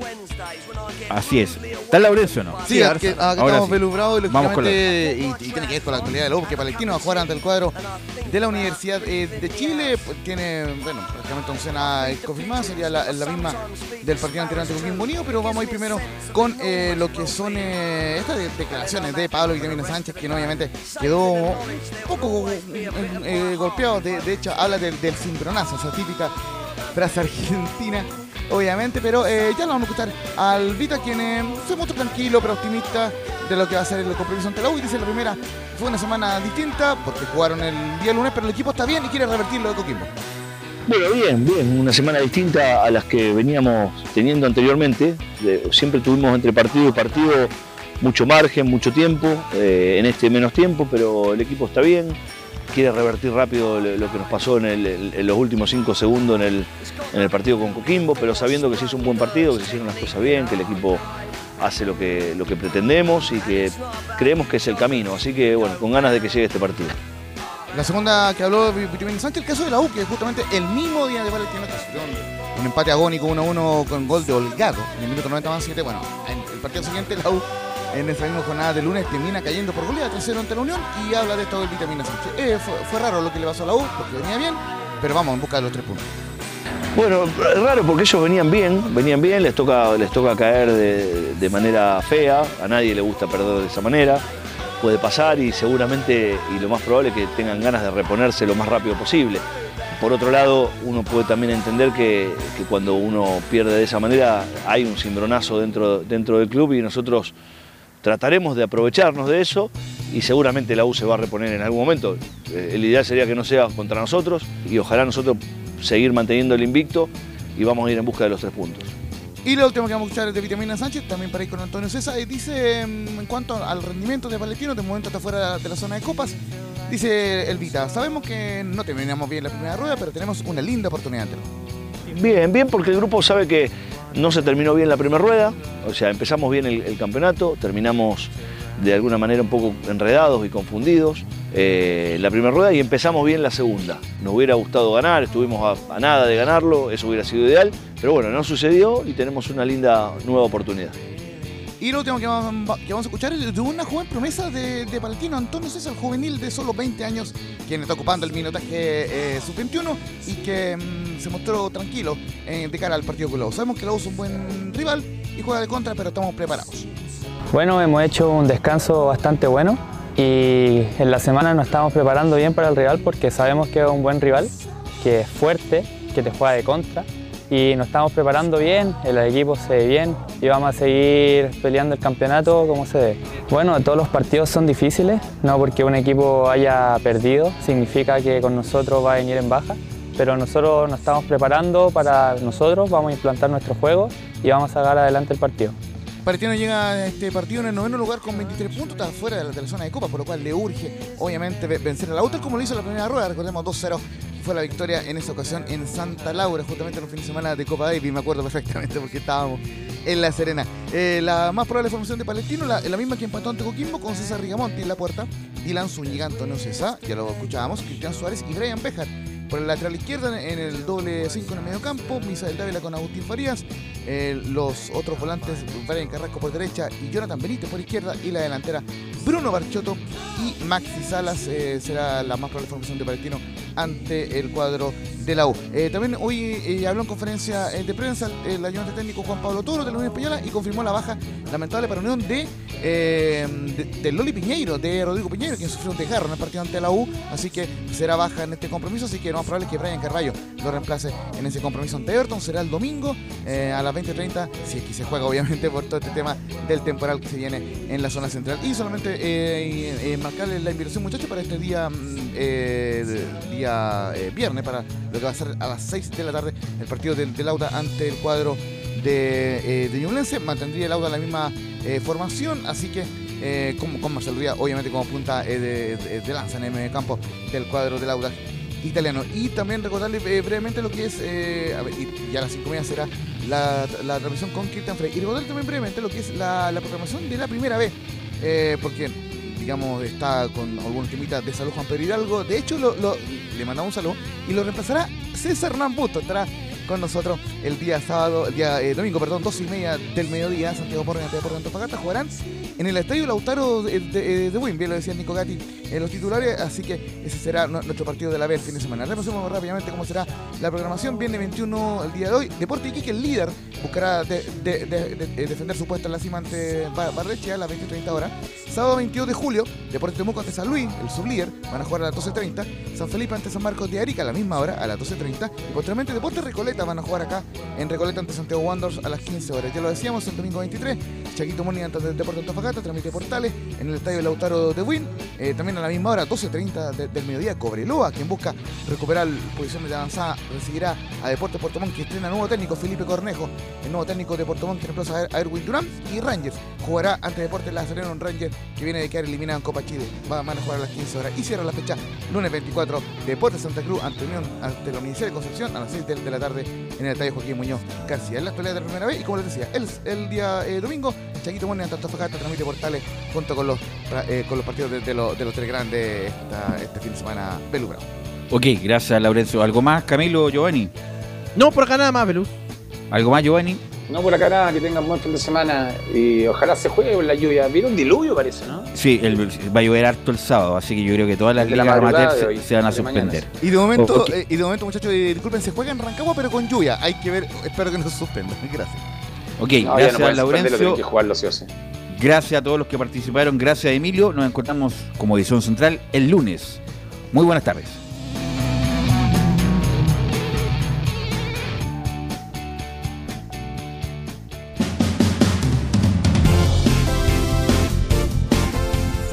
Así es. ¿Está Laurencio o no? Sí, aquí, acá Ahora estamos sí. Y Vamos con la- lógicamente y, y tiene que ver con la actualidad de la U, porque Palestino va a jugar ante el cuadro de la Universidad eh, de Chile, pues, tiene, bueno, prácticamente oncena confirmada, sería la, la misma del partido anterior ante Coquimbo Unido, pero vamos a ir primero con eh, lo que son eh, estas de- declaraciones de Pablo Vitamina Sánchez, quien obviamente quedó un poco eh, golpeado, de, de hecho habla del, del cimbronazo, esa típica frase argentina, obviamente, pero eh, ya lo vamos a escuchar al Vita, quien eh, fue muy tranquilo, pero optimista de lo que va a ser el compromiso ante la U. Dice la primera fue una semana distinta, porque jugaron el día lunes, pero el equipo está bien y quiere revertir lo de Coquimbo. Bueno, bien, bien, una semana distinta a las que veníamos teniendo anteriormente. Siempre tuvimos entre partido y partido mucho margen, mucho tiempo, eh, en este menos tiempo, pero el equipo está bien, quiere revertir rápido lo que nos pasó en, los últimos cinco segundos en el, partido con Coquimbo, pero sabiendo que se hizo un buen partido, que se hicieron las cosas bien, que el equipo hace lo que, pretendemos y que creemos que es el camino, así que bueno, con ganas de que llegue este partido. La segunda que habló Vitamina Sánchez, el caso de la U, que justamente el mismo día de hicieron un empate agónico 1-1 con gol de Holgado en el minuto 90 más 7. Bueno, en el partido siguiente la U en esa misma jornada de lunes termina cayendo por goleada 3-0 ante la Unión y habla de esto del Vitamina Sánchez. Eh, fue, raro lo que le pasó a la U porque venía bien, pero vamos en busca de los tres puntos. Bueno, es raro porque ellos venían bien, venían bien, les toca, les toca caer de, de manera fea, a nadie le gusta perder de esa manera, puede pasar y seguramente, y lo más probable es que tengan ganas de reponerse lo más rápido posible. Por otro lado, uno puede también entender que, que cuando uno pierde de esa manera hay un cimbronazo dentro, dentro del club y nosotros trataremos de aprovecharnos de eso y seguramente la U se va a reponer en algún momento. Eh, el ideal sería que no sea contra nosotros y ojalá nosotros seguir manteniendo el invicto y vamos a ir en busca de los tres puntos. Y lo último que vamos a escuchar es de Vitamina Sánchez, también para ir con Antonio César. y Dice, mm, en cuanto al rendimiento de Palestino, de momento está fuera de la zona de copas. Dice el Vita, sabemos que no terminamos bien la primera rueda, pero tenemos una linda oportunidad ante nosotros". Bien, bien, porque el grupo sabe que no se terminó bien la primera rueda, o sea, empezamos bien el, campeonato, terminamos de alguna manera un poco enredados y confundidos eh, la primera rueda y empezamos bien la segunda. Nos hubiera gustado ganar, estuvimos a, a nada de ganarlo, eso hubiera sido ideal, pero bueno, no sucedió y tenemos una linda nueva oportunidad. Y lo último que vamos, a escuchar es de una joven promesa de, de Antonio César, juvenil de solo 20 años, quien está ocupando el minutaje eh, sub-21 y que mm, se mostró tranquilo eh, de cara al partido con. Sabemos que la es un buen rival y juega de contra, pero estamos preparados. Bueno, hemos hecho un descanso bastante bueno y en la semana nos estamos preparando bien para el rival porque sabemos que es un buen rival, que es fuerte, que te juega de contra y nos estamos preparando bien, el equipo se ve bien y vamos a seguir peleando el campeonato como se debe. Bueno, todos los partidos son difíciles, no porque un equipo haya perdido significa que con nosotros va a venir en baja, pero nosotros nos estamos preparando para nosotros, vamos a implantar nuestro juego y vamos a sacar adelante el partido. Palestino llega a este partido en el noveno lugar con 23 puntos, está fuera de la, de zona de copa, por lo cual le urge, obviamente, ve- vencer a la UTR como lo hizo la primera rueda. Recordemos 2-0, que fue la victoria en esa ocasión en Santa Laura, justamente en los fines de semana de Copa Davis, me acuerdo perfectamente porque estábamos en La Serena. Eh, la más probable formación de Palestino, la, la misma que empató ante Coquimbo con César Rigamonti en la puerta, Dylan Zúñiga, Antonio César, ya lo escuchábamos, Cristian Suárez y Brian Bejar. Por el lateral izquierda, en el doble 5 en el medio campo, Misael Dávila con Agustín Farías, eh, los otros volantes, Brian Carrasco por derecha y Jonathan Benítez por izquierda, y la delantera, Bruno Barchotto y Maxi Salas, eh, será la más probable formación de Palestino ante el cuadro de la U. Eh, también hoy habló en conferencia de prensa el, ayudante técnico Juan Pablo Toro de la Unión Española y confirmó la baja lamentable para Unión de, eh, Loli Piñeiro, de Rodrigo Piñeiro, quien sufrió un desgarro en el partido ante la U, así que será baja en este compromiso, así que lo más que Brian Carballo lo reemplace en ese compromiso ante Everton, será el domingo eh, a las 20.30, si es que se juega obviamente por todo este tema del temporal que se viene en la zona central. Y solamente eh, eh, marcarle la invitación muchachos para este día, mm, eh, día viernes, para lo que va a ser a las 6 de la tarde el partido del, Auda ante el cuadro de, eh, de. Mantendría el Auda la misma formación, así que eh, con, con Marcel Ría, obviamente como punta eh, de, lanza en el medio campo del cuadro del Auda italiano. Y también recordarle eh, brevemente lo que es, eh, a ver, y, y a las 5 media será la, la transmisión con Kirtan Frey. Y recordarle también brevemente lo que es la, la programación de la primera vez, eh, porque digamos está con algunos temitas de salud Juan Pedro Hidalgo. De hecho, lo, le mandamos un saludo y lo reemplazará César Busto. Estará con nosotros el día sábado, el día eh, domingo, perdón, dos y media del mediodía, Santiago Porro y Santiago Porro de Antofagasta jugarán en el Estadio Lautaro de, de, de Wim, bien lo decía Nico Gatti en los titulares, así que ese será nu- nuestro partido de la B el fin de semana. Repasemos rápidamente cómo será la programación. Viene 21 el día de hoy. Deporte Iquique, el líder, buscará de- de- de- de- de defender su puesto en la cima ante Ba- Barreche a las 20.30 horas. Sábado 22 de julio, Deportes Temuco ante San Luis, el sublíder, van a jugar a las 12.30. San Felipe ante San Marcos de Arica a la misma hora, a las 12.30. Y posteriormente Deportes Recoleta van a jugar acá en Recoleta ante Santiago Wanderers a las 15 horas. Ya lo decíamos, el domingo 23, Chaquito Moni ante el Deportes Antofagasta, transmite Portales en el Estadio Lautaro de Win. Eh, también a la misma hora, 12.30 de- del mediodía, Cobreloa, quien busca recuperar posiciones de avanzada, recibirá a Deportes Puerto que estrena nuevo técnico, Felipe Cornejo, el nuevo técnico de Puerto Montt, que reemplaza a Erwin Durán. Y Rangers jugará ante Deportes La Serena, un Ranger que viene de quedar eliminado en Copa Chile. Va- Van a jugar a las 15 horas. Y cierra la fecha, lunes 24, Deportes Santa Cruz ante Unión, ante la Universidad de Concepción, a las 6 de, de la tarde en el estadio Joaquín Muñoz García. En la actualidad de la primera vez, y como les decía, el, el día eh, domingo, Chaquito Moni ante Antofagasta transmite Portales junto con los, eh, con los partidos de, de los, de los tres grandes esta- este fin de semana Belubra. Ok, gracias Laurencio. ¿Algo más, Camilo, Giovanni? No, por acá nada más, Belus. ¿Algo más, Giovanni? No, por acá nada, que tengan buen fin de semana y ojalá se juegue con la lluvia. Vieron un diluvio, parece, ¿no? Sí, el- va a llover harto el sábado, así que yo creo que todas las De la ligas se, hoy, se van a suspender. Y de momento, eh, y de momento muchachos, eh, disculpen, se juega en Rancagua, pero con lluvia. Hay que ver, espero que no se suspenda. Gracias. Ok, No, gracias suspenderlo, Laurencio. tienen que jugarlo sí o sí. Gracias a todos los que participaron. Gracias Emilio. Nos encontramos como edición central el lunes. Muy buenas tardes.